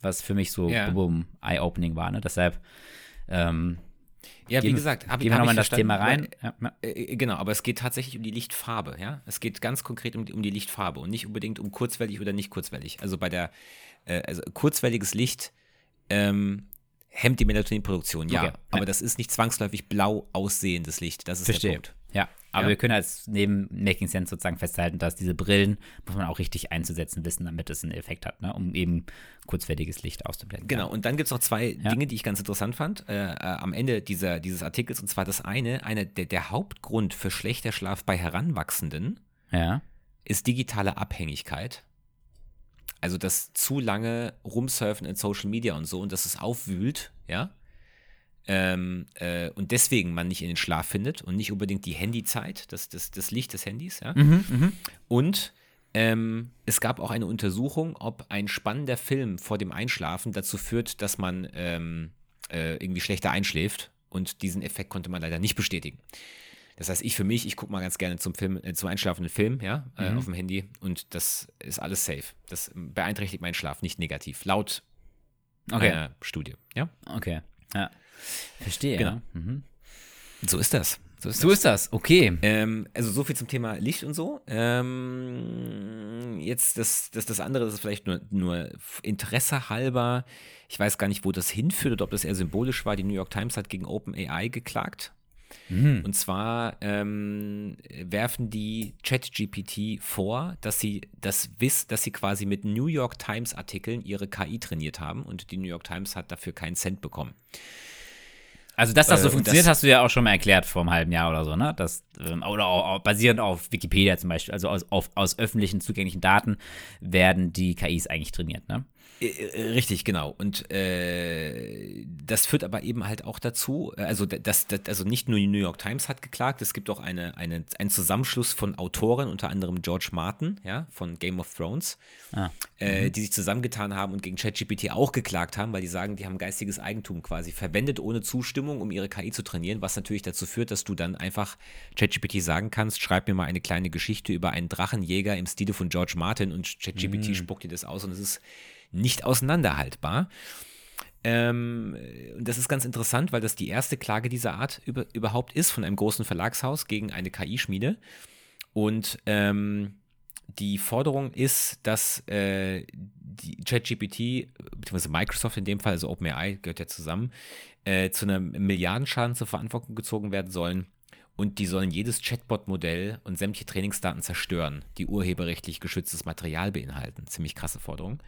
Was für mich so ja. boom, eye-opening war, ne? Deshalb, ähm, ja, wie gesagt, hab, gehen wir nochmal in das Thema rein. Ja. Äh, äh, genau, aber es geht tatsächlich um die Lichtfarbe, ja. Es geht ganz konkret um, um die Lichtfarbe und nicht unbedingt um kurzwellig oder nicht kurzwellig. Also bei der, äh, also kurzwelliges Licht ähm, hemmt die Melatoninproduktion, ja. Okay. Aber das ist nicht zwangsläufig blau aussehendes Licht. Das ist Verstehe. der Punkt. Ja, aber ja. wir können als neben Making Sense sozusagen festhalten, dass diese Brillen muss man auch richtig einzusetzen wissen, damit es einen Effekt hat, ne? um eben kurzwertiges Licht auszublenden. Genau, und dann gibt es noch zwei ja. Dinge, die ich ganz interessant fand äh, äh, am Ende dieser, dieses Artikels. Und zwar das eine, eine der, der Hauptgrund für schlechter Schlaf bei Heranwachsenden ist digitale Abhängigkeit. Also das zu lange Rumsurfen in Social Media und so und dass es aufwühlt, ja. Ähm, äh, und deswegen man nicht in den Schlaf findet und nicht unbedingt die Handyzeit, das, das, das Licht des Handys, ja. Und ähm, es gab auch eine Untersuchung, ob ein spannender Film vor dem Einschlafen dazu führt, dass man ähm, äh, irgendwie schlechter einschläft. Und diesen Effekt konnte man leider nicht bestätigen. Das heißt, ich für mich, ich gucke mal ganz gerne zum Film, äh, zum einschlafenden Film, ja, äh, auf dem Handy und das ist alles safe. Das beeinträchtigt meinen Schlaf nicht negativ, laut Okay. einer Studie, ja. Okay. Ja. Verstehe. Genau. Ja. Mhm. So ist das. So ist So ist das. Okay. Ähm, also so viel zum Thema Licht und so. Ähm, jetzt das, das, das andere, das ist vielleicht nur, nur Interesse halber. Ich weiß gar nicht, wo das hinführt oder ob das eher symbolisch war. Die New York Times hat gegen OpenAI geklagt. Und zwar ähm, werfen die ChatGPT vor, dass sie das wiss, dass sie quasi mit New York Times Artikeln ihre KI trainiert haben und die New York Times hat dafür keinen Cent bekommen. Also, dass das so Äh, funktioniert, das- hast du ja auch schon mal erklärt vor einem halben Jahr oder so, ne? Das, ähm, oder auch, auch basierend auf Wikipedia zum Beispiel, also aus, auf, aus öffentlichen zugänglichen Daten werden die KIs eigentlich trainiert, ne? Äh, äh, Richtig, genau. Und äh, das führt aber eben halt auch dazu, äh, also das, das, also nicht nur die New York Times hat geklagt, es gibt auch eine, eine, einen Zusammenschluss von Autoren, unter anderem George Martin, ja, von Game of Thrones, Ah. äh, die sich zusammengetan haben und gegen ChatGPT auch geklagt haben, weil die sagen, die haben geistiges Eigentum quasi verwendet ohne Zustimmung, um ihre KI zu trainieren, was natürlich dazu führt, dass du dann einfach ChatGPT sagen kannst, schreib mir mal eine kleine Geschichte über einen Drachenjäger im Stile von George Martin und ChatGPT spuckt dir das aus und es ist nicht auseinanderhaltbar. Ähm, und das ist ganz interessant, weil das die erste Klage dieser Art über, überhaupt ist von einem großen Verlagshaus gegen eine KI-Schmiede. Und ähm, die Forderung ist, dass äh, ChatGPT, beziehungsweise Microsoft in dem Fall, also OpenAI gehört ja zusammen, äh, zu einem Milliardenschaden zur Verantwortung gezogen werden sollen. Und die sollen jedes Chatbot-Modell und sämtliche Trainingsdaten zerstören, die urheberrechtlich geschütztes Material beinhalten. Ziemlich krasse Forderung.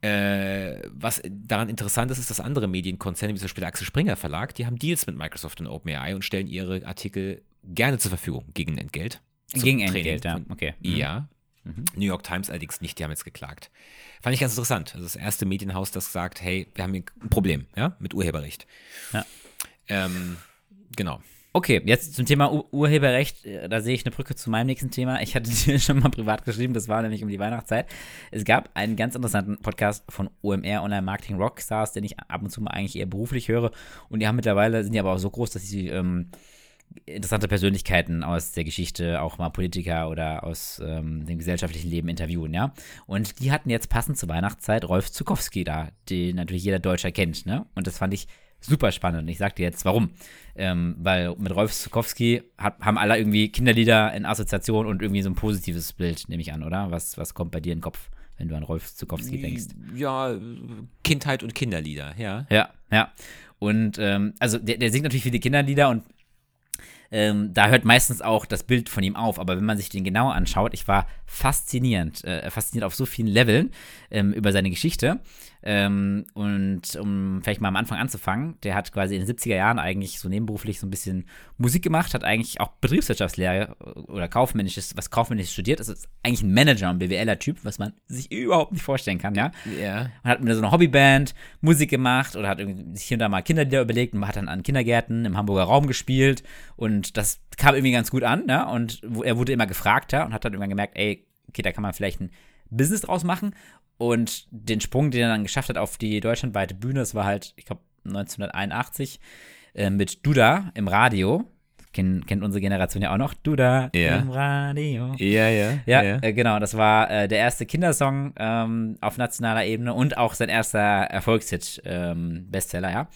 Äh, was daran interessant ist, ist, dass andere Medienkonzerne, wie zum Beispiel der Axel Springer Verlag, die haben Deals mit Microsoft und OpenAI und stellen ihre Artikel gerne zur Verfügung gegen Entgelt. Gegen Entgelt, ja. Okay. Mhm. Ja. New York Times allerdings nicht, die haben jetzt geklagt. Fand ich ganz interessant. Also das erste Medienhaus, das sagt, hey, wir haben hier ein Problem, ja, mit Urheberrecht. Ja. Ähm, genau. Okay, jetzt zum Thema Ur Urheberrecht. äh, Da sehe ich eine Brücke zu meinem nächsten Thema. Ich hatte dir schon mal privat geschrieben, das war nämlich um die Weihnachtszeit. Es gab einen ganz interessanten Podcast von OMR Online Marketing Rockstars, den ich ab und zu mal eigentlich eher beruflich höre. Und die haben mittlerweile, sind die aber auch so groß, dass sie ähm, interessante Persönlichkeiten aus der Geschichte, auch mal Politiker oder aus ähm, dem gesellschaftlichen Leben interviewen, ja. Und die hatten jetzt passend zur Weihnachtszeit Rolf Zukowski da, den natürlich jeder Deutscher kennt, ne? Und das fand ich super spannend. Ich sag dir jetzt warum. Ähm, weil mit Rolf Zukowski hat, haben alle irgendwie Kinderlieder in Assoziation und irgendwie so ein positives Bild, nehme ich an, oder? Was, was kommt bei dir in den Kopf, wenn du an Rolf Zukowski denkst? Ja, Kindheit und Kinderlieder, ja. Ja, ja. Und ähm, also der, der singt natürlich viele Kinderlieder und ähm, da hört meistens auch das Bild von ihm auf. Aber wenn man sich den genauer anschaut, ich war faszinierend, äh, fasziniert auf so vielen Leveln ähm, über seine Geschichte. Ähm, und um vielleicht mal am Anfang anzufangen, der hat quasi in den 70er Jahren eigentlich so nebenberuflich so ein bisschen Musik gemacht, hat eigentlich auch Betriebswirtschaftslehre oder kaufmännisches, was kaufmännisches studiert. Das ist eigentlich ein Manager, ein BWLer-Typ, was man sich überhaupt nicht vorstellen kann, ja Ja. und hat mit so einer Hobbyband Musik gemacht oder hat sich hier und da mal Kinderlieder überlegt und hat dann an Kindergärten im Hamburger Raum gespielt und das kam irgendwie ganz gut an, ne? Und er wurde immer gefragter und hat dann irgendwann gemerkt, ey, okay, da kann man vielleicht ein Business draus machen und den Sprung, den er dann geschafft hat auf die deutschlandweite Bühne, das war halt, ich glaube 1981 äh, mit Duda im Radio. Kennt, kennt unsere Generation ja auch noch. Duda Ja. im Radio. Ja, ja. Ja, Äh, genau. Das war äh, der erste Kindersong ähm, auf nationaler Ebene und auch sein erster Erfolgshit, ähm, Bestseller, ja.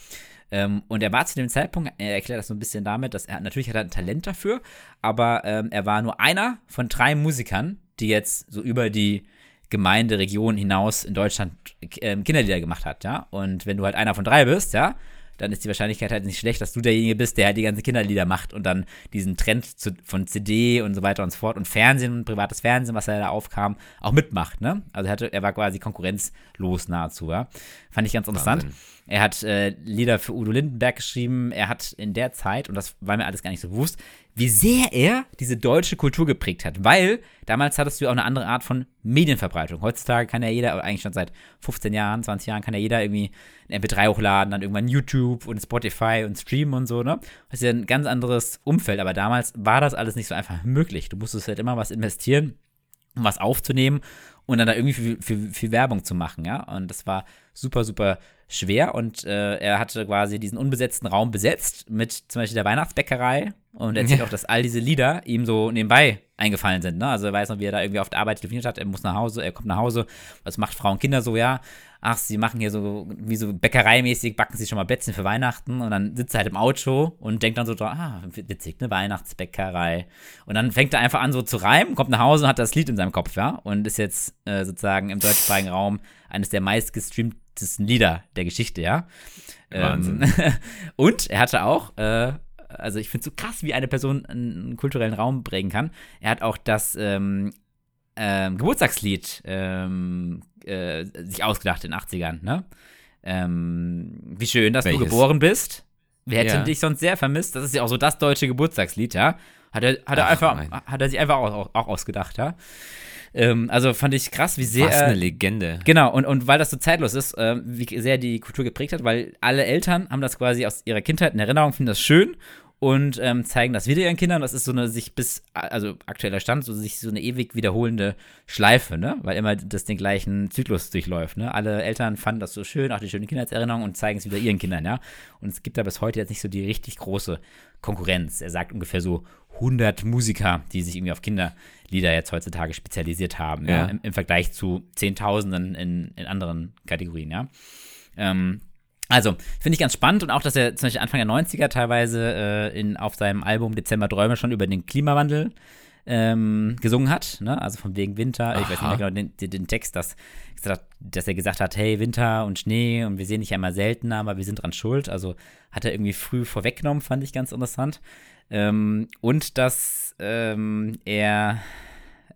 Ähm, und er war zu dem Zeitpunkt, er erklärt das so ein bisschen damit, dass er natürlich hat er ein Talent dafür, aber ähm, er war nur einer von drei Musikern, die jetzt so über die Gemeinde, Region hinaus in Deutschland ähm, Kinderlieder gemacht hat, ja. Und wenn du halt einer von drei bist, ja, dann ist die Wahrscheinlichkeit halt nicht schlecht, dass du derjenige bist, der halt die ganzen Kinderlieder macht und dann diesen Trend zu, von CD und so weiter und so fort und Fernsehen und privates Fernsehen, was er da aufkam, auch mitmacht, ne? Also er, hatte, er war quasi konkurrenzlos nahezu, ja. Fand ich ganz interessant. Wahnsinn. Er hat äh, Lieder für Udo Lindenberg geschrieben. Er hat in der Zeit, und das war mir alles gar nicht so bewusst, wie sehr er diese deutsche Kultur geprägt hat. Weil damals hattest du auch eine andere Art von Medienverbreitung. Heutzutage kann ja jeder, eigentlich schon seit 15 Jahren, 20 Jahren, kann ja jeder irgendwie ein MP3 hochladen, dann irgendwann YouTube und Spotify und streamen und so, ne? Das ist ja ein ganz anderes Umfeld. Aber damals war das alles nicht so einfach möglich. Du musstest halt immer was investieren, um was aufzunehmen und dann da irgendwie viel, viel, viel Werbung zu machen, ja. Und das war super, super schwer und äh, er hatte quasi diesen unbesetzten Raum besetzt mit zum Beispiel der Weihnachtsbäckerei und er erzählt ja. auch, dass all diese Lieder ihm so nebenbei eingefallen sind. Ne? Also er weiß noch, wie er da irgendwie auf der Arbeit telefoniert hat, er muss nach Hause, er kommt nach Hause, was macht Frau und Kinder so, ja, ach, sie machen hier so, wie so bäckereimäßig, backen sie schon mal Plätzchen für Weihnachten und dann sitzt er halt im Auto und denkt dann so, ah, witzig, ne, Weihnachtsbäckerei. Und dann fängt er einfach an so zu reimen, kommt nach Hause und hat das Lied in seinem Kopf, ja, und ist jetzt äh, sozusagen im deutschsprachigen Raum eines der meistgestreamtesten Lieder der Geschichte, ja. Ähm, und er hatte auch, äh, also ich finde es so krass, wie eine Person einen kulturellen Raum prägen kann. Er hat auch das ähm, ähm, Geburtstagslied ähm, äh, sich ausgedacht in den 80ern, ne? Ähm, wie schön, dass Welches? du geboren bist. Wir hätten ja. dich sonst sehr vermisst. Das ist ja auch so das deutsche Geburtstagslied, ja? Hat er, hat er, Ach, einfach, hat er sich einfach auch, auch ausgedacht, ja? Ähm, also fand ich krass, wie sehr. Was eine Legende. Genau, und, und weil das so zeitlos ist, äh, wie sehr die Kultur geprägt hat, weil alle Eltern haben das quasi aus ihrer Kindheit in Erinnerung, finden das schön und ähm, zeigen das wieder ihren Kindern. Das ist so eine sich bis, also aktueller Stand, so sich so eine ewig wiederholende Schleife, ne? Weil immer das den gleichen Zyklus durchläuft, ne? Alle Eltern fanden das so schön, auch die schöne Kindheitserinnerung und zeigen es wieder ihren Kindern, ja? Und es gibt da bis heute jetzt nicht so die richtig große Konkurrenz. Er sagt ungefähr so 100 Musiker, die sich irgendwie auf Kinderlieder jetzt heutzutage spezialisiert haben, ja? ja? Im, Im, Vergleich zu Zehntausenden in, in anderen Kategorien, ja? Ähm, also, finde ich ganz spannend und auch, dass er zum Beispiel Anfang der 90er teilweise äh, in, auf seinem Album Dezember Träume schon über den Klimawandel ähm, gesungen hat, ne? also von wegen Winter, Aha. ich weiß nicht mehr genau den, den, den Text, dass, dass er gesagt hat, hey, Winter und Schnee und wir sehen dich einmal seltener, aber wir sind dran schuld, also hat er irgendwie früh vorweggenommen, fand ich ganz interessant. Ähm, und dass ähm, er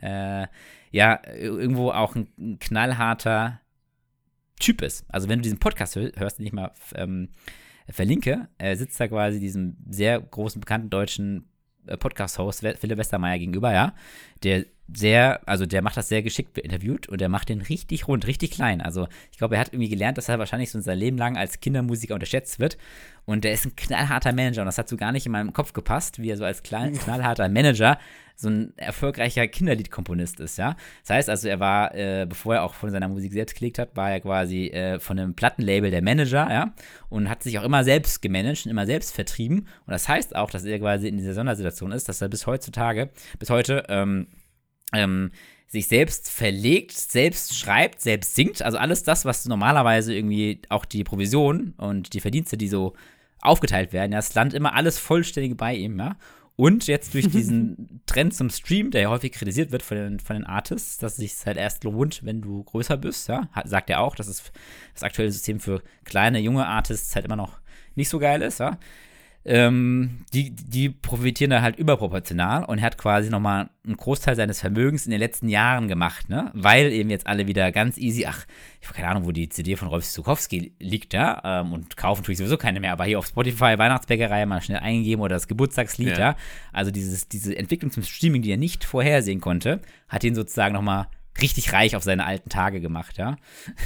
äh, ja irgendwo auch ein, ein knallharter Typ ist. Also wenn du diesen Podcast hörst, den ich mal ähm, verlinke, äh, sitzt da quasi diesem sehr großen, bekannten deutschen äh, Podcast-Host Philipp Westermeier gegenüber, ja, der sehr, also der macht das sehr geschickt interviewt und der macht den richtig rund, richtig klein. Also ich glaube, er hat irgendwie gelernt, dass er wahrscheinlich so sein Leben lang als Kindermusiker unterschätzt wird. Und der ist ein knallharter Manager und das hat so gar nicht in meinem Kopf gepasst, wie er so als klein, knallharter Manager so ein erfolgreicher Kinderliedkomponist ist, ja. Das heißt also, er war, äh, bevor er auch von seiner Musik selbst gelegt hat, war er quasi äh, von einem Plattenlabel der Manager, ja, und hat sich auch immer selbst gemanagt und immer selbst vertrieben. Und das heißt auch, dass er quasi in dieser Sondersituation ist, dass er bis heutzutage, bis heute, ähm, ähm, sich selbst verlegt, selbst schreibt, selbst singt. Also alles das, was normalerweise irgendwie auch die Provision und die Verdienste, die so aufgeteilt werden, ja, das landet immer alles vollständig bei ihm, ja. Und jetzt durch diesen Trend zum Stream, der ja häufig kritisiert wird von den, von den Artists, dass es sich halt erst lohnt, wenn du größer bist, ja, sagt er auch, dass es das aktuelle System für kleine, junge Artists halt immer noch nicht so geil ist, ja ähm, die, die profitieren da halt überproportional und er hat quasi nochmal einen Großteil seines Vermögens in den letzten Jahren gemacht, ne? Weil eben jetzt alle wieder ganz easy, ach, ich habe keine Ahnung, wo die CD von Rolf Zukowski liegt, ja, ähm, und kaufen tue ich sowieso keine mehr, aber hier auf Spotify Weihnachtsbäckerei mal schnell eingeben oder das Geburtstagslied, ja. ja? Also dieses, diese Entwicklung zum Streaming, die er nicht vorhersehen konnte, hat ihn sozusagen nochmal richtig reich auf seine alten Tage gemacht, ja.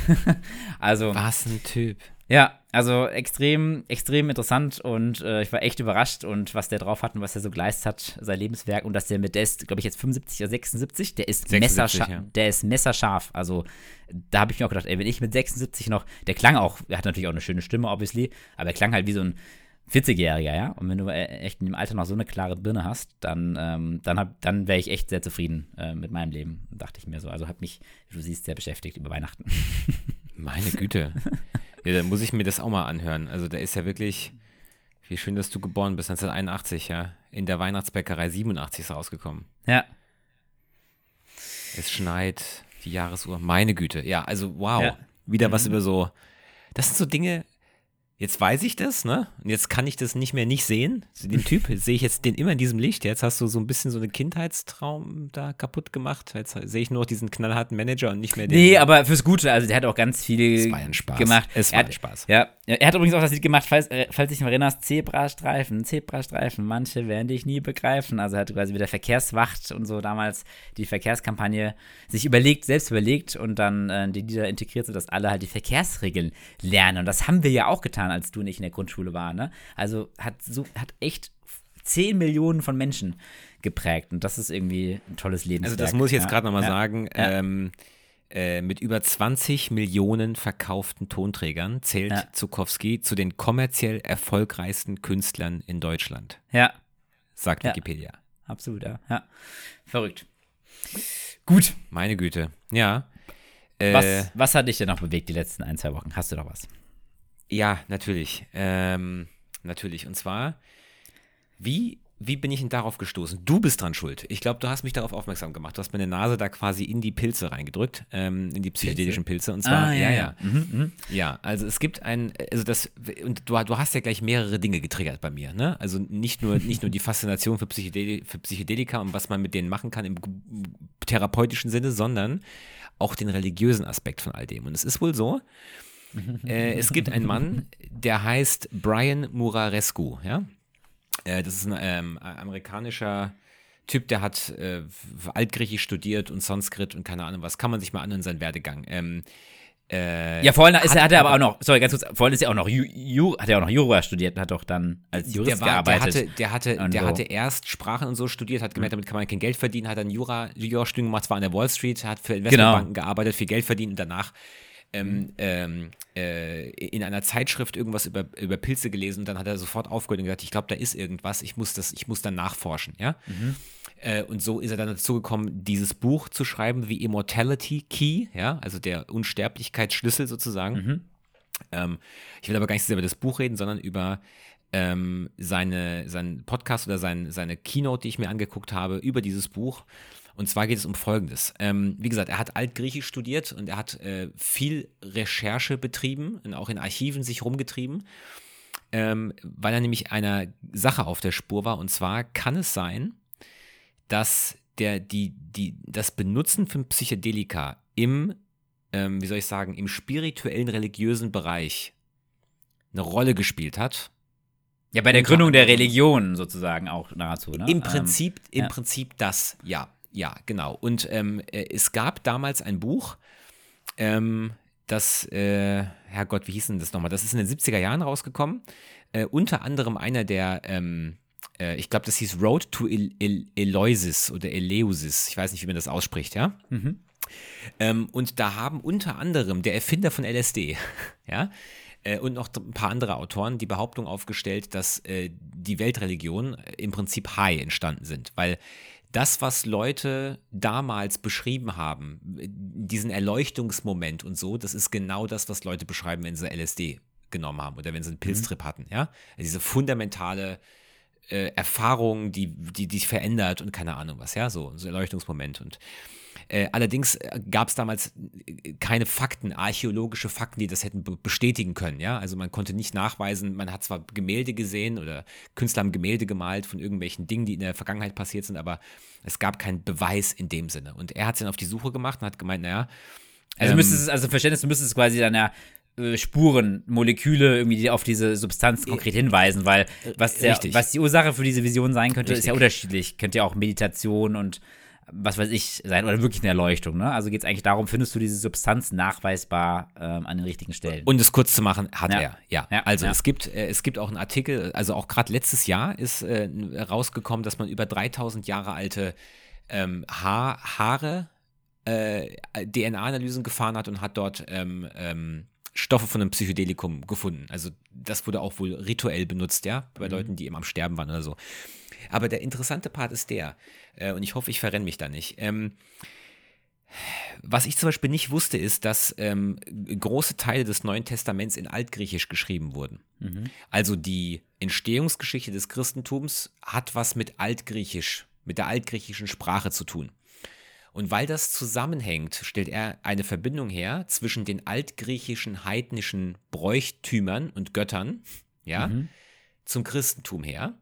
also. Was ein Typ. Ja, also extrem, extrem interessant und äh, ich war echt überrascht und was der drauf hat und was er so geleistet hat, sein Lebenswerk und dass der mit, der ist, glaube ich, jetzt 75 oder 76, der ist messerscharf, ja. der ist messerscharf. Also da habe ich mir auch gedacht, ey, wenn ich mit 76 noch, der klang auch, er hat natürlich auch eine schöne Stimme, obviously, aber er klang halt wie so ein 40-Jähriger, ja. Und wenn du äh, echt in dem Alter noch so eine klare Birne hast, dann, ähm, dann, dann wäre ich echt sehr zufrieden äh, mit meinem Leben, dachte ich mir so. Also hat mich, wie du siehst, sehr beschäftigt über Weihnachten. Meine Güte. Ja, dann muss ich mir das auch mal anhören. Also da ist ja wirklich, wie schön, dass du geboren bist, 1981, ja. In der Weihnachtsbäckerei 87 ist rausgekommen. Ja. Es schneit, die Jahresuhr, meine Güte. Ja, also wow. Ja. Wieder mhm. was über so, das sind so Dinge, Jetzt weiß ich das, ne? Und jetzt kann ich das nicht mehr nicht sehen. Den Typ sehe ich jetzt den immer in diesem Licht. Jetzt hast du so ein bisschen so einen Kindheitstraum da kaputt gemacht. Jetzt sehe ich nur noch diesen knallharten Manager und nicht mehr den. Nee, aber fürs Gute. Also der hat auch ganz viel Es war ein Spaß. gemacht. Es war hat, ein Spaß. Ja, er hat übrigens auch das Lied gemacht, falls, äh, falls dich noch erinnerst, Zebrastreifen, Zebrastreifen, manche werden dich nie begreifen. Also er hat quasi mit der Verkehrswacht und so damals die Verkehrskampagne sich überlegt, selbst überlegt und dann äh, die Lieder integriert, sodass alle halt die Verkehrsregeln lernen. Und das haben wir ja auch getan, als du und ich in der Grundschule waren. Ne? Also hat, so, hat echt 10 Millionen von Menschen geprägt. Und das ist irgendwie ein tolles Leben. Also das muss ich jetzt ja, gerade nochmal ja. sagen. Ja. Ähm, äh, mit über 20 Millionen verkauften Tonträgern zählt Ja. Zukowski zu den kommerziell erfolgreichsten Künstlern in Deutschland, Ja, sagt Ja. Wikipedia. absolut, ja. ja. Verrückt. Gut. Meine Güte. Ja. Äh, Was, was hat dich denn noch bewegt die letzten ein, zwei Wochen? Hast du noch was? Ja, natürlich. Ähm, natürlich. Und zwar, wie, wie bin ich denn darauf gestoßen? Du bist dran schuld. Ich glaube, du hast mich darauf aufmerksam gemacht. Du hast meine Nase da quasi in die Pilze reingedrückt, ähm, in die psychedelischen Pilze. Und zwar, ja, ja. Mhm, mhm. Ja, also es gibt ein, also das, und du, du hast ja gleich mehrere Dinge getriggert bei mir, ne? Also nicht nur, nicht nur die Faszination für, Psychedeli für Psychedelika und was man mit denen machen kann im therapeutischen Sinne, sondern auch den religiösen Aspekt von all dem. Und es ist wohl so, äh, es gibt einen Mann, der heißt Brian Murarescu, ja? Äh, das ist ein ähm, amerikanischer Typ, der hat äh, Altgriechisch studiert und Sanskrit und keine Ahnung was. Kann man sich mal anhören, sein Werdegang. Ähm, äh, Ja, vorhin ist, er- hat er aber auch noch, sorry, ganz kurz, vorhin ist er auch noch, Ju, Ju, hat er auch noch Jura studiert und hat auch dann als Jurist der, war, der gearbeitet. hatte, der, hatte, der so. hatte erst Sprachen und so studiert, hat gemerkt, damit kann man kein Geld verdienen, hat dann Jura, Jura-Studium gemacht, zwar an der Wall Street, hat für Investmentbanken gearbeitet, viel Geld verdient und danach ähm, ähm, äh, in einer Zeitschrift irgendwas über, über Pilze gelesen und dann hat er sofort aufgehört und gesagt, ich glaube, da ist irgendwas, ich muss das, ich muss dann nachforschen, ja. Äh, und so ist er dann dazu gekommen, dieses Buch zu schreiben, The Immortality Key, ja, also der Unsterblichkeitsschlüssel sozusagen. Ähm, ich will aber gar nicht so sehr über das Buch reden, sondern über ähm, seine, seinen Podcast oder sein, seine Keynote, die ich mir angeguckt habe, über dieses Buch. Und zwar geht es um Folgendes. Ähm, wie gesagt, er hat Altgriechisch studiert und er hat äh, viel Recherche betrieben und auch in Archiven sich rumgetrieben, ähm, weil er nämlich einer Sache auf der Spur war. Und zwar kann es sein, dass der, die, die, das Benutzen von Psychedelika im, ähm, wie soll ich sagen, im spirituellen, religiösen Bereich eine Rolle gespielt hat. ja, bei der Gründung der Religion sozusagen auch nahezu, ne? Im Ähm, Prinzip, im ja. Prinzip das, ja, ja, genau. Und ähm, äh, es gab damals ein Buch, ähm, das, äh, Herrgott, wie hieß denn das nochmal? Das ist in den 70er Jahren rausgekommen. Äh, unter anderem einer der, ähm, äh, ich glaube, das hieß Road to El El Eleusis oder Eleusis. Ich weiß nicht, wie man das ausspricht, ja? Mhm. Ähm, und da haben unter anderem der Erfinder von LSD, ja, äh, und noch ein paar andere Autoren die Behauptung aufgestellt, dass äh, die Weltreligionen im Prinzip high entstanden sind, weil das, was Leute damals beschrieben haben, diesen Erleuchtungsmoment und so, das ist genau das, was Leute beschreiben, wenn sie LSD genommen haben oder wenn sie einen Pilztrip hatten, ja. Diese fundamentale äh, Erfahrung, die, die dich verändert und keine Ahnung was, ja, so, so ein Erleuchtungsmoment. Und äh, allerdings gab es damals äh, keine Fakten, archäologische Fakten, die das hätten be bestätigen können, ja. Also man konnte nicht nachweisen, man hat zwar Gemälde gesehen oder Künstler haben Gemälde gemalt von irgendwelchen Dingen, die in der Vergangenheit passiert sind, aber es gab keinen Beweis in dem Sinne. Und er hat sich dann auf die Suche gemacht und hat gemeint, naja, Also ähm, müsstest es, also Verständnis, du müsstest quasi dann ja äh, Spuren, Moleküle irgendwie die auf diese Substanz konkret hinweisen, weil was, der, Richtig. was die Ursache für diese Vision sein könnte, ist ja Richtig. unterschiedlich. Könnte ja auch Meditation und was weiß ich sein oder wirklich eine Erleuchtung. Ne? Also geht es eigentlich darum, findest du diese Substanz nachweisbar ähm, an den richtigen Stellen. Und es kurz zu machen, hat Ja. er. Ja. Ja, Also ja. es gibt äh, es gibt auch einen Artikel, also auch gerade letztes Jahr ist äh, rausgekommen, dass man über 3000 Jahre alte ähm, Haar, Haare äh, DNA-Analysen gefahren hat und hat dort ähm, ähm, Stoffe von einem Psychedelikum gefunden. Also das wurde auch wohl rituell benutzt, ja, bei Leuten, die eben am Sterben waren oder so. Aber der interessante Part ist der, äh, und ich hoffe, ich verrenne mich da nicht. Ähm, was ich zum Beispiel nicht wusste, ist, dass ähm, große Teile des Neuen Testaments in Altgriechisch geschrieben wurden. Also die Entstehungsgeschichte des Christentums hat was mit Altgriechisch, mit der altgriechischen Sprache zu tun. Und weil das zusammenhängt, stellt er eine Verbindung her zwischen den altgriechischen heidnischen Bräuchtümern und Göttern, ja, Mhm. zum Christentum her.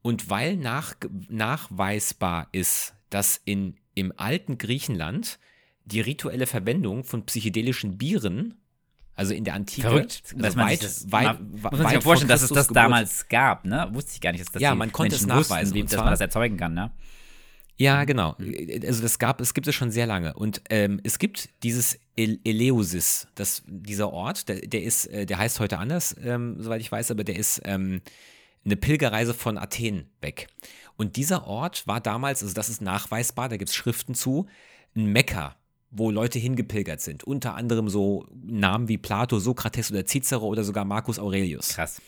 Und weil nach, nachweisbar ist, dass in, im alten Griechenland die rituelle Verwendung von psychedelischen Bieren, also in der Antike, Verrückt, also dass man weit, das, weit, mal- muss man sich weit vorstellen, dass es das Geburt- damals gab, ne? Wusste ich gar nicht, dass das Ja, man konnte es Menschen wussten, nachweisen, wie, und dass man das erzeugen kann, ne? Ja, genau. Also das gab, es gibt es schon sehr lange. Und ähm, es gibt dieses El Eleusis, das, dieser Ort, der, der ist, äh, der heißt heute anders, ähm, soweit ich weiß, aber der ist ähm, eine Pilgerreise von Athen weg. Und dieser Ort war damals, also das ist nachweisbar, da gibt es Schriften zu, ein Mekka, wo Leute hingepilgert sind. Unter anderem so Namen wie Plato, Sokrates oder Cicero oder sogar Marcus Aurelius. Krass.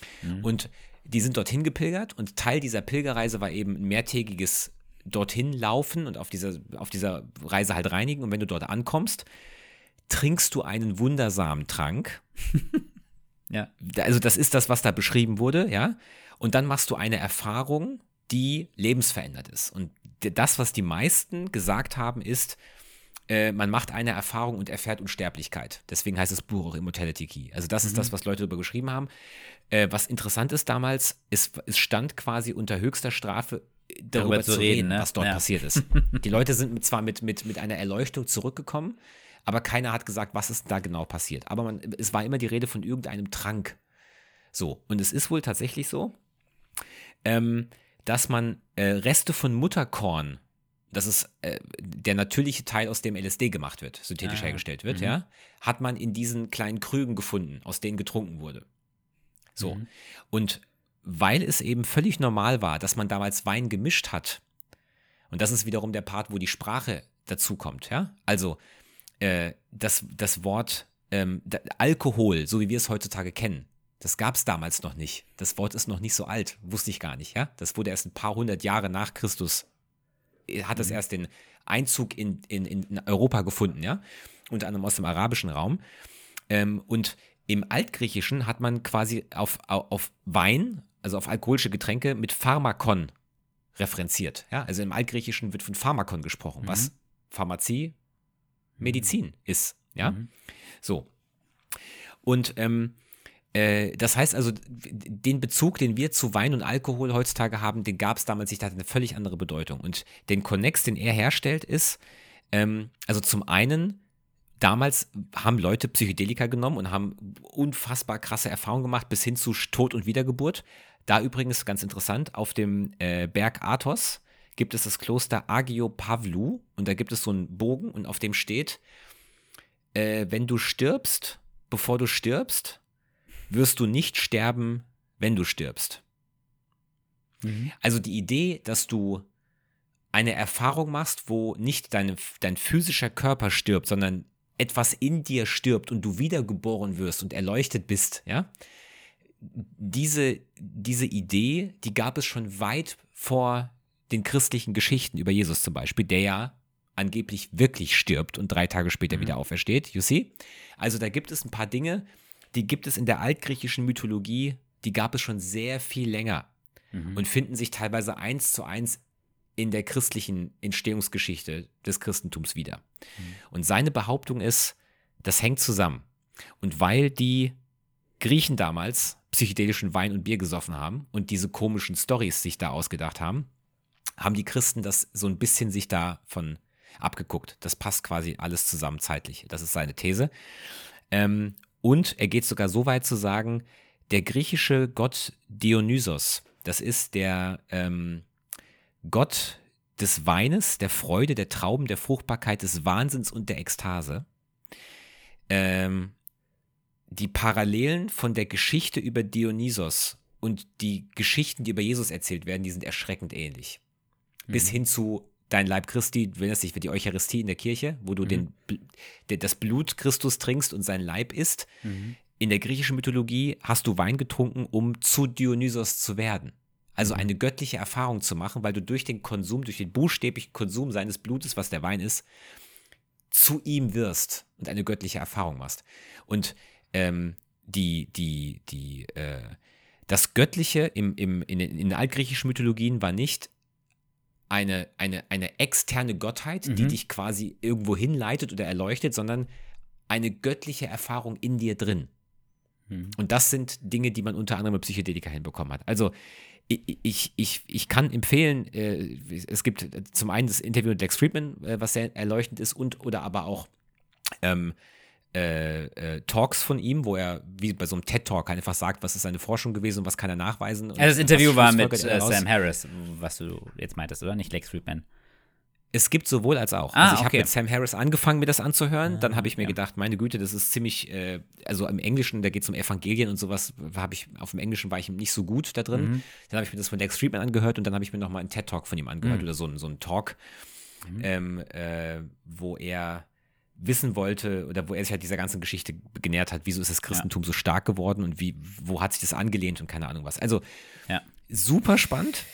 Und die sind dorthin gepilgert und Teil dieser Pilgerreise war eben ein mehrtägiges dorthin laufen und auf dieser, auf dieser Reise halt reinigen. Und wenn du dort ankommst, trinkst du einen wundersamen Trank. Ja. Also das ist das, was da beschrieben wurde, ja. Und dann machst du eine Erfahrung, die lebensverändert ist. Und das, was die meisten gesagt haben, ist, äh, man macht eine Erfahrung und erfährt Unsterblichkeit. Deswegen heißt das Buch auch Immortality Key. Also das ist das, was Leute darüber geschrieben haben. Äh, was interessant ist damals, ist, es stand quasi unter höchster Strafe äh, darüber, zu reden, ne? was dort Ja. passiert ist. Die Leute sind zwar mit, mit, mit einer Erleuchtung zurückgekommen, aber keiner hat gesagt, was ist da genau passiert. Aber man, es war immer die Rede von irgendeinem Trank. So, und es ist wohl tatsächlich so, ähm, dass man äh, Reste von Mutterkorn, das ist äh, der natürliche Teil, aus dem LSD gemacht wird, synthetisch Ah, hergestellt wird, mhm. ja, hat man in diesen kleinen Krügen gefunden, aus denen getrunken wurde. So. Mhm. Und weil es eben völlig normal war, dass man damals Wein gemischt hat, und das ist wiederum der Part, wo die Sprache dazukommt, ja, also äh, das, das Wort ähm, da, Alkohol, so wie wir es heutzutage kennen, das gab es damals noch nicht. Das Wort ist noch nicht so alt, wusste ich gar nicht, ja. Das wurde erst ein paar hundert Jahre nach Christus, äh, hat es erst den Einzug in, in, in Europa gefunden, ja. Unter anderem aus dem arabischen Raum. Ähm, und im Altgriechischen hat man quasi auf, au- auf Wein, also auf alkoholische Getränke, mit Pharmakon referenziert. Ja? Also im Altgriechischen wird von Pharmakon gesprochen, was Pharmazie, Medizin ist. Ja, Mhm. so. Und ähm, äh, das heißt also, den Bezug, den wir zu Wein und Alkohol heutzutage haben, den gab es damals nicht, der hat eine völlig andere Bedeutung. Und den Connex, den er herstellt, ist, ähm, also zum einen, damals haben Leute Psychedelika genommen und haben unfassbar krasse Erfahrungen gemacht, bis hin zu Tod und Wiedergeburt. Da übrigens, ganz interessant, auf dem äh, Berg Athos gibt es das Kloster Agio Pavlou und da gibt es so einen Bogen und auf dem steht, äh, wenn du stirbst, bevor du stirbst, wirst du nicht sterben, wenn du stirbst. Mhm. Also die Idee, dass du eine Erfahrung machst, wo nicht deine, dein physischer Körper stirbt, sondern etwas in dir stirbt und du wiedergeboren wirst und erleuchtet bist, ja, diese, diese Idee, die gab es schon weit vor den christlichen Geschichten über Jesus zum Beispiel, der ja angeblich wirklich stirbt und drei Tage später wieder aufersteht, you see? Also da gibt es ein paar Dinge, die gibt es in der altgriechischen Mythologie, die gab es schon sehr viel länger Mhm. und finden sich teilweise eins zu eins in der christlichen Entstehungsgeschichte des Christentums wieder. Und seine Behauptung ist, das hängt zusammen. Und weil die Griechen damals psychedelischen Wein und Bier gesoffen haben und diese komischen Stories sich da ausgedacht haben, haben die Christen das so ein bisschen sich davon abgeguckt. Das passt quasi alles zusammen zeitlich. Das ist seine These. Ähm, und er geht sogar so weit zu sagen, der griechische Gott Dionysos, das ist der ähm, Gott des Weines, der Freude, der Trauben, der Fruchtbarkeit, des Wahnsinns und der Ekstase. Ähm, die Parallelen von der Geschichte über Dionysos und die Geschichten, die über Jesus erzählt werden, die sind erschreckend ähnlich. Bis hin zu dein Leib Christi, erinnerst dich, für die Eucharistie in der Kirche, wo du den, Bl- der, das Blut Christus trinkst und sein Leib isst. Mhm. In der griechischen Mythologie hast du Wein getrunken, um zu Dionysos zu werden. Also eine göttliche Erfahrung zu machen, weil du durch den Konsum, durch den buchstäblichen Konsum seines Blutes, was der Wein ist, zu ihm wirst und eine göttliche Erfahrung machst. Und ähm, die, die, die, äh, das Göttliche im, im, in, den- in altgriechischen Mythologien war nicht eine, eine, eine externe Gottheit, die Mhm. dich quasi irgendwo hinleitet oder erleuchtet, sondern eine göttliche Erfahrung in dir drin. Mhm. Und das sind Dinge, die man unter anderem mit Psychedelika hinbekommen hat. Also ich, ich, ich, ich kann empfehlen, äh, es gibt zum einen das Interview mit Lex Friedman, äh, was sehr erleuchtend ist, und oder aber auch ähm, äh, äh, Talks von ihm, wo er wie bei so einem TED-Talk einfach sagt, was ist seine Forschung gewesen und was kann er nachweisen. Also das Interview war mit äh. Sam Harris, was du jetzt meintest, oder? Nicht Lex Friedman. Es gibt sowohl als auch. Ah, also ich habe okay. mit Sam Harris angefangen, mir das anzuhören. Dann habe ich mir ja. gedacht, meine Güte, das ist ziemlich, äh, also im Englischen, da geht es um Evangelien und sowas, habe ich, auf dem Englischen war ich nicht so gut da drin. Mhm. Dann habe ich mir das von Lex Friedman angehört und dann habe ich mir nochmal einen TED-Talk von ihm angehört Mhm. oder so, so einen Talk, ähm, äh, wo er wissen wollte oder wo er sich halt dieser ganzen Geschichte genährt hat, wieso ist das Christentum so stark geworden und wie, wo hat sich das angelehnt und keine Ahnung was. Also Ja. super spannend.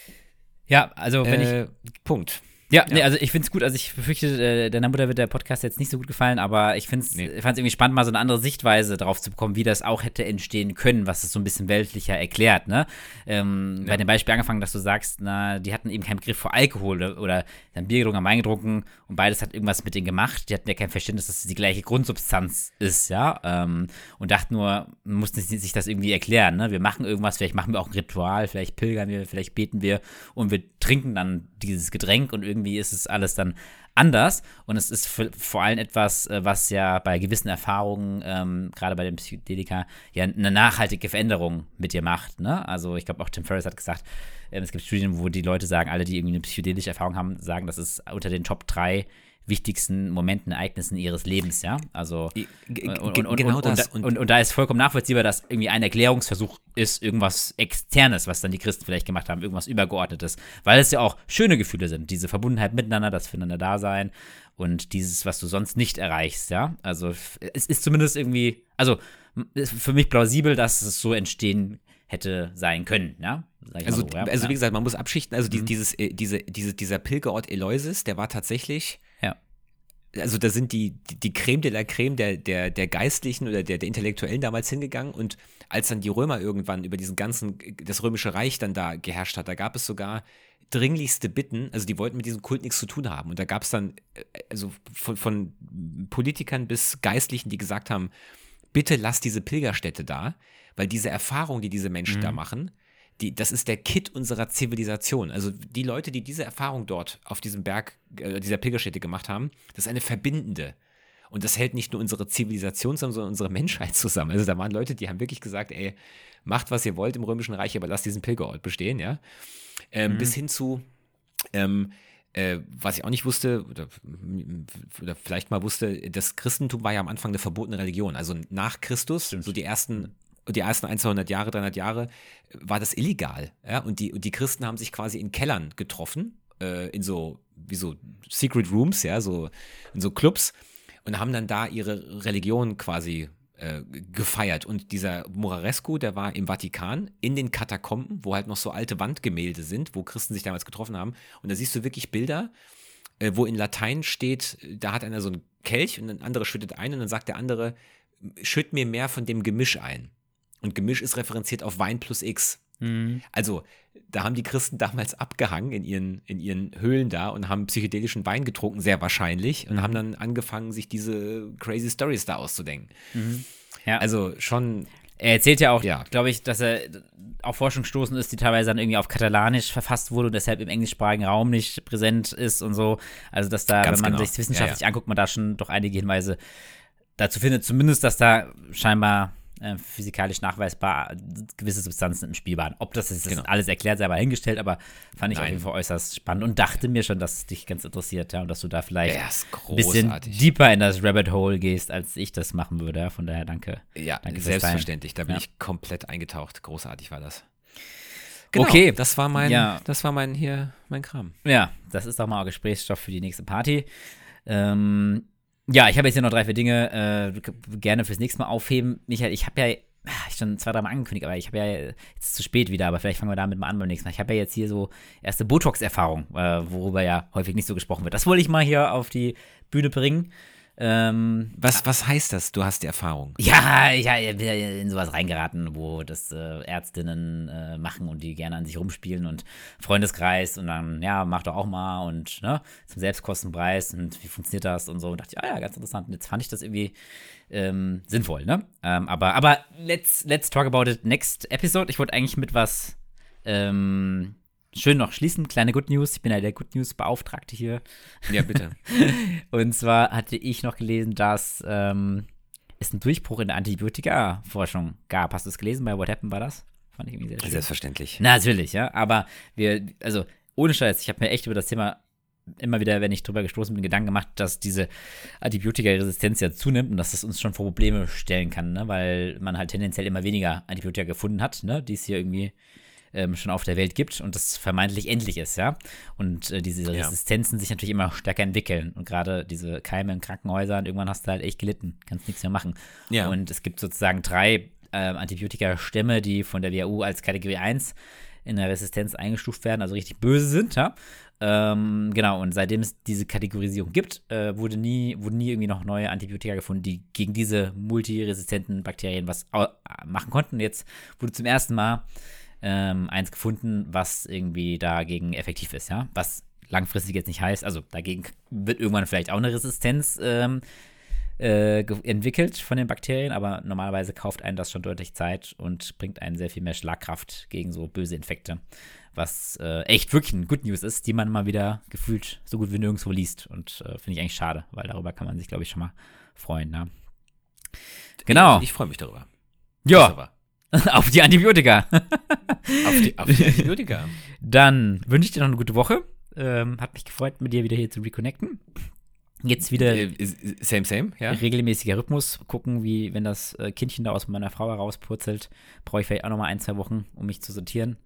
Ja, also wenn ich Äh, Punkt. Ja, nee, also ich finde es gut. Also ich befürchte, äh, deiner Mutter wird der Podcast jetzt nicht so gut gefallen, aber ich finde es Nee. irgendwie spannend, mal so eine andere Sichtweise drauf zu bekommen, wie das auch hätte entstehen können, was es so ein bisschen weltlicher erklärt. Ne? Ähm, Bei dem Beispiel angefangen, dass du sagst, na, die hatten eben keinen Begriff vor Alkohol oder, oder dann Bier getrunken, haben Wein getrunken und beides hat irgendwas mit denen gemacht. Die hatten ja kein Verständnis, dass es die gleiche Grundsubstanz ist, ja. Ähm, und dachten nur, mussten sich sich das irgendwie erklären. Ne? Wir machen irgendwas, vielleicht machen wir auch ein Ritual, vielleicht pilgern wir, vielleicht beten wir und wir trinken dann dieses Getränk und irgendwie ist es alles dann anders. Und es ist vor allem etwas, äh, was ja bei gewissen Erfahrungen, ähm, gerade bei den Psychedelika, ja eine nachhaltige Veränderung mit dir macht. Ne? Also ich glaube auch Tim Ferriss hat gesagt, ähm, es gibt Studien, wo die Leute sagen, alle, die irgendwie eine psychedelische Erfahrung haben, sagen, das ist unter den Top 3 wichtigsten Momenten, Ereignissen ihres Lebens, ja. Also g- und, und, genau und, das. Und, und, da ist vollkommen nachvollziehbar, dass irgendwie ein Erklärungsversuch ist, irgendwas Externes, was dann die Christen vielleicht gemacht haben, irgendwas Übergeordnetes. Weil es ja auch schöne Gefühle sind, diese Verbundenheit miteinander, das Füreinander-Dasein und dieses, was du sonst nicht erreichst, ja. Also es ist zumindest irgendwie, also für mich plausibel, dass es so entstehen hätte sein können, ja. Also, so, ja? also wie gesagt, man muss abschichten. Also Mhm. dieses, äh, diese, diese, dieser Pilgerort Eleusis, der war tatsächlich. Also da sind die, die, Creme de la Creme der, der, der Geistlichen oder der, der Intellektuellen damals hingegangen und als dann die Römer irgendwann über diesen ganzen, das römische Reich dann da geherrscht hat, da gab es sogar dringlichste Bitten, also die wollten mit diesem Kult nichts zu tun haben. Und da gab es dann, äh, also von, von Politikern bis Geistlichen, die gesagt haben, bitte lass diese Pilgerstätte da, weil diese Erfahrung, die diese Menschen da machen, die, das ist der Kit unserer Zivilisation. Also die Leute, die diese Erfahrung dort auf diesem Berg, äh, dieser Pilgerstätte gemacht haben, das ist eine verbindende. Und das hält nicht nur unsere Zivilisation zusammen, sondern unsere Menschheit zusammen. Also da waren Leute, die haben wirklich gesagt, ey, macht, was ihr wollt im Römischen Reich, aber lasst diesen Pilgerort bestehen, ja. Ähm, Bis hin zu, ähm, äh, was ich auch nicht wusste, oder, oder vielleicht mal wusste, das Christentum war ja am Anfang eine verbotene Religion. Also nach Christus, so die ersten, die ersten 1, 200 Jahre, 300 Jahre, war das illegal. Ja? Und, die, und die Christen haben sich quasi in Kellern getroffen, äh, in so, wie so Secret Rooms, ja, so, in so Clubs und haben dann da ihre Religion quasi äh, gefeiert. Und dieser Murarescu, der war im Vatikan in den Katakomben, wo halt noch so alte Wandgemälde sind, wo Christen sich damals getroffen haben. Und da siehst du wirklich Bilder, äh, wo in Latein steht, da hat einer so einen Kelch und ein anderer schüttet ein und dann sagt der andere, schütt mir mehr von dem Gemisch ein. Und Gemisch ist referenziert auf Wein plus X. Mhm. Also, da haben die Christen damals abgehangen in ihren, in ihren Höhlen da und haben psychedelischen Wein getrunken, sehr wahrscheinlich, und haben dann angefangen, sich diese crazy Stories da auszudenken. Ja. Also schon, Er erzählt ja auch, Ja. glaube ich, dass er auf Forschung gestoßen ist, die teilweise dann irgendwie auf Katalanisch verfasst wurde und deshalb im englischsprachigen Raum nicht präsent ist und so. Also, dass da, Ganz wenn man genau. sich wissenschaftlich Ja, anguckt, man da schon doch einige Hinweise dazu findet, zumindest, dass da scheinbar äh, physikalisch nachweisbar gewisse Substanzen im Spiel waren. Ob das ist, das Genau. alles erklärt, sei aber hingestellt, aber fand ich auf Nein. jeden Fall äußerst spannend und dachte mir schon, dass es dich ganz interessiert, ja, und dass du da vielleicht ja, ein bisschen deeper in das Rabbit Hole gehst, als ich das machen würde. Von daher danke. ja, Danke selbstverständlich. Da bin Ja. ich komplett eingetaucht. Großartig war das. Genau, Okay. Das war mein, Ja. das war mein hier, mein Kram. Ja, das ist doch mal Gesprächsstoff für die nächste Party. Ähm, ja, ich habe jetzt hier noch drei, vier Dinge äh, gerne fürs nächste Mal aufheben. Michael, ich habe ja ah, schon zwei, drei Mal angekündigt, aber ich habe ja jetzt zu spät wieder, aber vielleicht fangen wir damit mal an beim nächsten Mal. Ich habe ja jetzt hier so erste Botox-Erfahrung, äh, worüber ja häufig nicht so gesprochen wird. Das wollte ich mal hier auf die Bühne bringen. Ähm, Was, was heißt das? Du hast die Erfahrung. ja, ich ich bin ja in sowas reingeraten, wo das äh, Ärztinnen äh, machen und die gerne an sich rumspielen und Freundeskreis und dann, ja, mach doch auch mal und ne, zum Selbstkostenpreis und wie funktioniert das und so. Und dachte ich, ah ja, ganz interessant. Und jetzt fand ich das irgendwie ähm, sinnvoll, ne? Ähm, aber, aber let's, let's talk about it next episode. Ich wollte eigentlich mit was ähm, schön noch schließen. Kleine Good News. Ich bin ja der Good News Beauftragte hier. Ja, bitte. Und zwar hatte ich noch gelesen, dass ähm, es einen Durchbruch in der Antibiotika-Forschung gab. Hast du es gelesen? Bei What Happened war das? Fand ich irgendwie sehr schön. Selbstverständlich. Na, natürlich, ja. Aber wir, also ohne Scheiß, ich habe mir echt über das Thema immer wieder, wenn ich drüber gestoßen bin, Gedanken gemacht, dass diese Antibiotika-Resistenz ja zunimmt und dass das uns schon vor Probleme stellen kann, ne? weil man halt tendenziell immer weniger Antibiotika gefunden hat, ne? die es hier irgendwie ähm, schon auf der Welt gibt und das vermeintlich endlich ist, ja. Und äh, diese Ja. Resistenzen sich natürlich immer stärker entwickeln und gerade diese Keime in Krankenhäusern, irgendwann hast du halt echt gelitten, kannst nichts mehr machen. Ja. Und es gibt sozusagen drei ähm, Antibiotika-Stämme, die von der WHO als Kategorie 1 in der Resistenz eingestuft werden, also richtig böse sind, ja. Ähm, genau, und seitdem es diese Kategorisierung gibt, äh, wurde nie, wurden nie irgendwie noch neue Antibiotika gefunden, die gegen diese multiresistenten Bakterien was machen konnten. Jetzt wurde zum ersten Mal ähm, eins gefunden, was irgendwie dagegen effektiv ist, ja. Was langfristig jetzt nicht heißt, also dagegen wird irgendwann vielleicht auch eine Resistenz ähm, äh, entwickelt von den Bakterien, aber normalerweise kauft einen das schon deutlich Zeit und bringt einen sehr viel mehr Schlagkraft gegen so böse Infekte. Was äh, echt wirklich ein Good News ist, die man mal wieder gefühlt so gut wie nirgendwo liest. Und äh, finde ich eigentlich schade, weil darüber kann man sich, glaube ich, schon mal freuen. Ne? Genau. Ich, ich freue mich darüber. ja, auf die Antibiotika. Auf die, auf die Antibiotika. Dann wünsche ich dir noch eine gute Woche. Ähm, hat mich gefreut, mit dir wieder hier zu reconnecten. Jetzt wieder Äh, same, same, ja. regelmäßiger Rhythmus. Gucken, wie, wenn das äh, Kindchen da aus meiner Frau herauspurzelt, brauche ich vielleicht auch noch mal ein, zwei Wochen, um mich zu sortieren.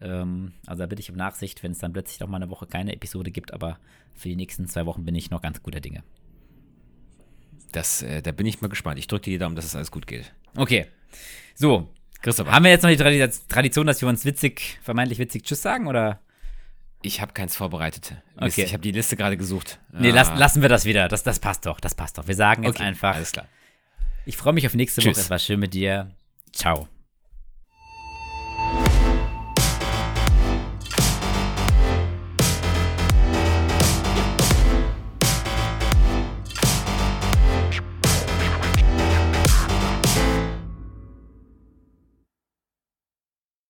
Ähm, also da bitte ich um Nachsicht, wenn es dann plötzlich noch mal eine Woche keine Episode gibt, aber für die nächsten zwei Wochen bin ich noch ganz guter Dinge. Das, äh, da bin ich mal gespannt. Ich drücke dir die Daumen, dass es alles gut geht. Okay. So. Christopher, Haben wir jetzt noch die Tradi- Tradition, dass wir uns witzig, vermeintlich witzig Tschüss sagen, oder? ich habe keins vorbereitet. Okay. Ich habe die Liste gerade gesucht. Nee, Ah. lass, lassen wir das wieder. Das, das passt doch, das passt doch. Wir sagen jetzt Okay, einfach. Alles klar. Ich freue mich auf nächste Tschüss. Woche. Es war schön mit dir. Ciao.